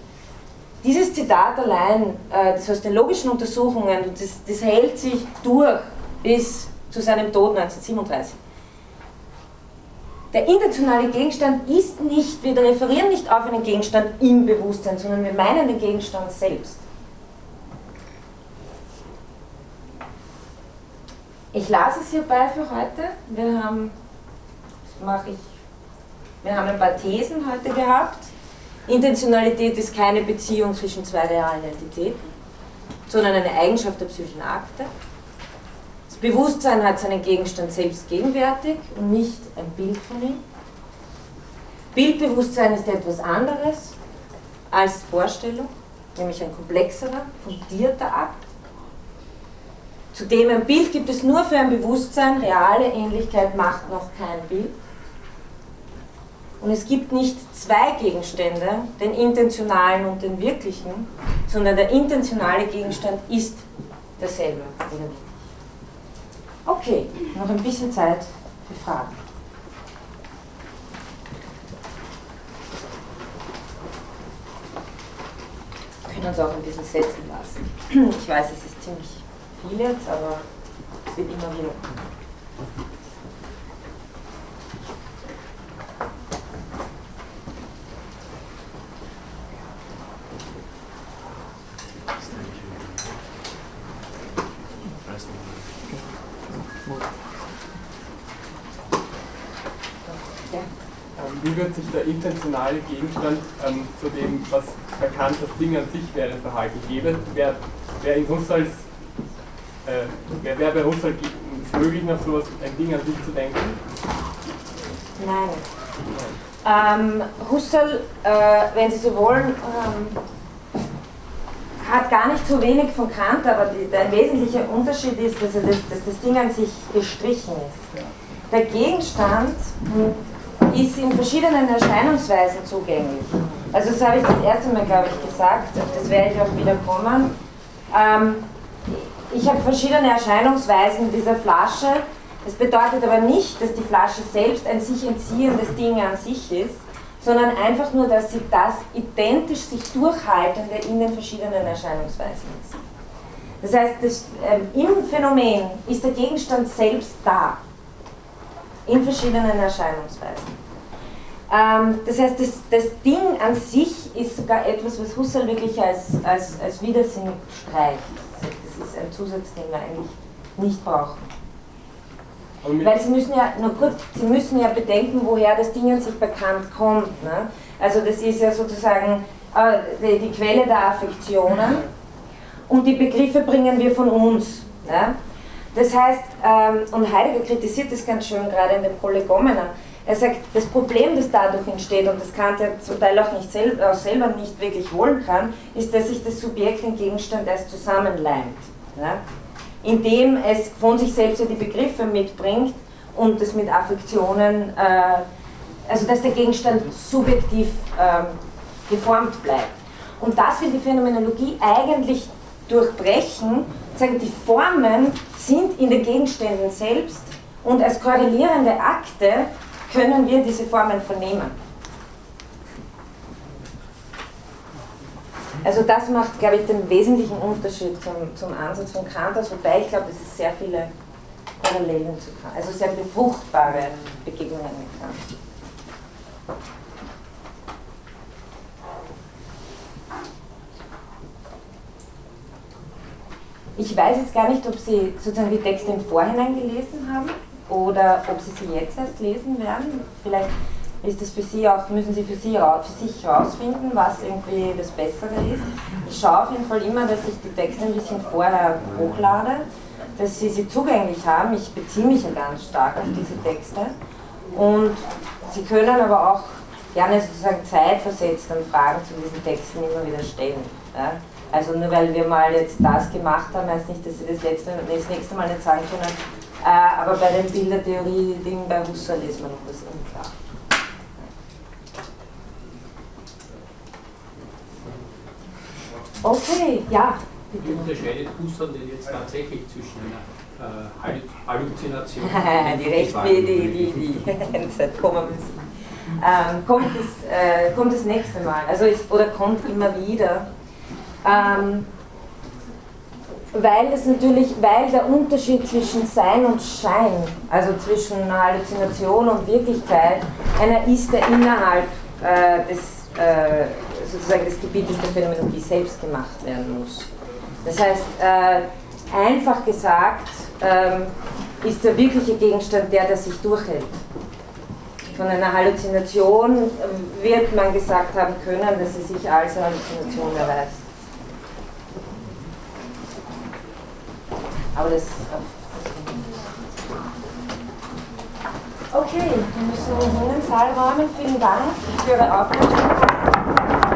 Dieses Zitat allein, äh, das aus den logischen Untersuchungen, das, das hält sich durch bis zu seinem Tod 1937 der intentionale Gegenstand ist nicht, wir referieren nicht auf einen Gegenstand im Bewusstsein, sondern wir meinen den Gegenstand selbst. Ich lasse es hierbei für heute. Wir haben, mache ich, wir haben ein paar Thesen heute gehabt. Intentionalität ist keine Beziehung zwischen zwei realen Entitäten, sondern eine Eigenschaft der psychischen Akte. Bewusstsein hat seinen Gegenstand selbst gegenwärtig und nicht ein Bild von ihm. Bildbewusstsein ist etwas anderes als Vorstellung, nämlich ein komplexerer, fundierter Akt. Zudem ein Bild gibt es nur für ein Bewusstsein, reale Ähnlichkeit macht noch kein Bild. Und es gibt nicht zwei Gegenstände, den intentionalen und den wirklichen, sondern der intentionale Gegenstand ist derselbe. Okay, noch ein bisschen Zeit für Fragen. Wir können uns auch ein bisschen setzen lassen. Ich weiß, es ist ziemlich viel jetzt, aber es wird immer wieder. Ähm, Wird sich der intentionale Gegenstand ähm, zu dem, was erkannt das Ding an sich wäre, verhalten? Gäbe, wäre wär in Husserls, äh, wäre wär bei Husserl es möglich, nach sowas ein Ding an sich zu denken? Nein. Ähm, Husserl, äh, wenn Sie so wollen, ähm, hat gar nicht so wenig von Kant, aber die, der wesentliche Unterschied ist, dass, er das, dass das Ding an sich gestrichen ist. Der Gegenstand hm, ist in verschiedenen Erscheinungsweisen zugänglich. Also das habe ich das erste Mal, glaube ich, gesagt, das werde ich auch wieder kommen. Ähm, ich habe verschiedene Erscheinungsweisen dieser Flasche. Das bedeutet aber nicht, dass die Flasche selbst ein sich entziehendes Ding an sich ist, sondern einfach nur, dass sie das identisch sich durchhaltende in den verschiedenen Erscheinungsweisen ist. Das heißt, das, ähm, im Phänomen ist der Gegenstand selbst da, in verschiedenen Erscheinungsweisen. Ähm, das heißt, das, das Ding an sich ist sogar etwas, was Husserl wirklich als, als, als Widersinn streicht. Das ist ein Zusatz, den wir eigentlich nicht brauchen. Weil Sie müssen ja, nur kurz, Sie müssen ja bedenken, woher das Ding an sich bekannt kommt. Ne? Also das ist ja sozusagen äh, die, die Quelle der Affektionen und die Begriffe bringen wir von uns. Ne? Das heißt, ähm, und Heidegger kritisiert das ganz schön, gerade in den Prolegomena. Er sagt, das Problem, das dadurch entsteht, und das Kant ja zum Teil auch, nicht sel auch selber nicht wirklich wollen kann, ist, dass sich das Subjekt den Gegenstand erst zusammenleimt. Ne? indem es von sich selbst ja die Begriffe mitbringt und es mit Affektionen, äh, also dass der Gegenstand subjektiv ähm, geformt bleibt. Und das will die Phänomenologie eigentlich durchbrechen, sagen, die Formen sind in den Gegenständen selbst und als korrelierende Akte können wir diese Formen vernehmen. Also das macht, glaube ich, den wesentlichen Unterschied zum, zum Ansatz von Kant aus, wobei ich glaube, es sehr viele Parallelen zu Kant, also sehr viele fruchtbare Begegnungen mit Kant. Ich weiß jetzt gar nicht, ob Sie sozusagen die Texte im Vorhinein gelesen haben oder ob Sie sie jetzt erst lesen werden. Vielleicht ist es für Sie auch, müssen Sie für, Sie, für sich herausfinden, was irgendwie das Bessere ist. Ich schaue auf jeden Fall immer, dass ich die Texte ein bisschen vorher hochlade, dass Sie sie zugänglich haben. Ich beziehe mich ja ganz stark auf diese Texte. Und Sie können aber auch gerne sozusagen zeitversetzt dann Fragen zu diesen Texten immer wieder stellen. Ja? Also nur weil wir mal jetzt das gemacht haben, heißt nicht, dass Sie das, letzte, das nächste Mal nicht sagen können. Äh, aber bei den Bildertheorie-Dingen bei Husserl ist mir noch das unklar. Okay, ja. Wie unterscheidet Husserl denn jetzt tatsächlich zwischen einer äh, Hallu- Halluzination die Rechten, die, die, die, die kommen müssen. Ähm, kommt, das, äh, kommt das nächste Mal, also ist, oder kommt immer wieder. Ähm, weil das natürlich, weil der Unterschied zwischen Sein und Schein, also zwischen Halluzination und Wirklichkeit, einer ist, der innerhalb äh, des, äh, sozusagen des Gebietes der Phänomenologie selbst gemacht werden muss. Das heißt, äh, einfach gesagt, ähm, ist der wirkliche Gegenstand der, der sich durchhält. Von einer Halluzination äh, wird man gesagt haben können, dass sie sich als Halluzination erweist. Aber das. Okay, wir müssen den Saal räumen. Vielen Dank für Ihre Aufmerksamkeit.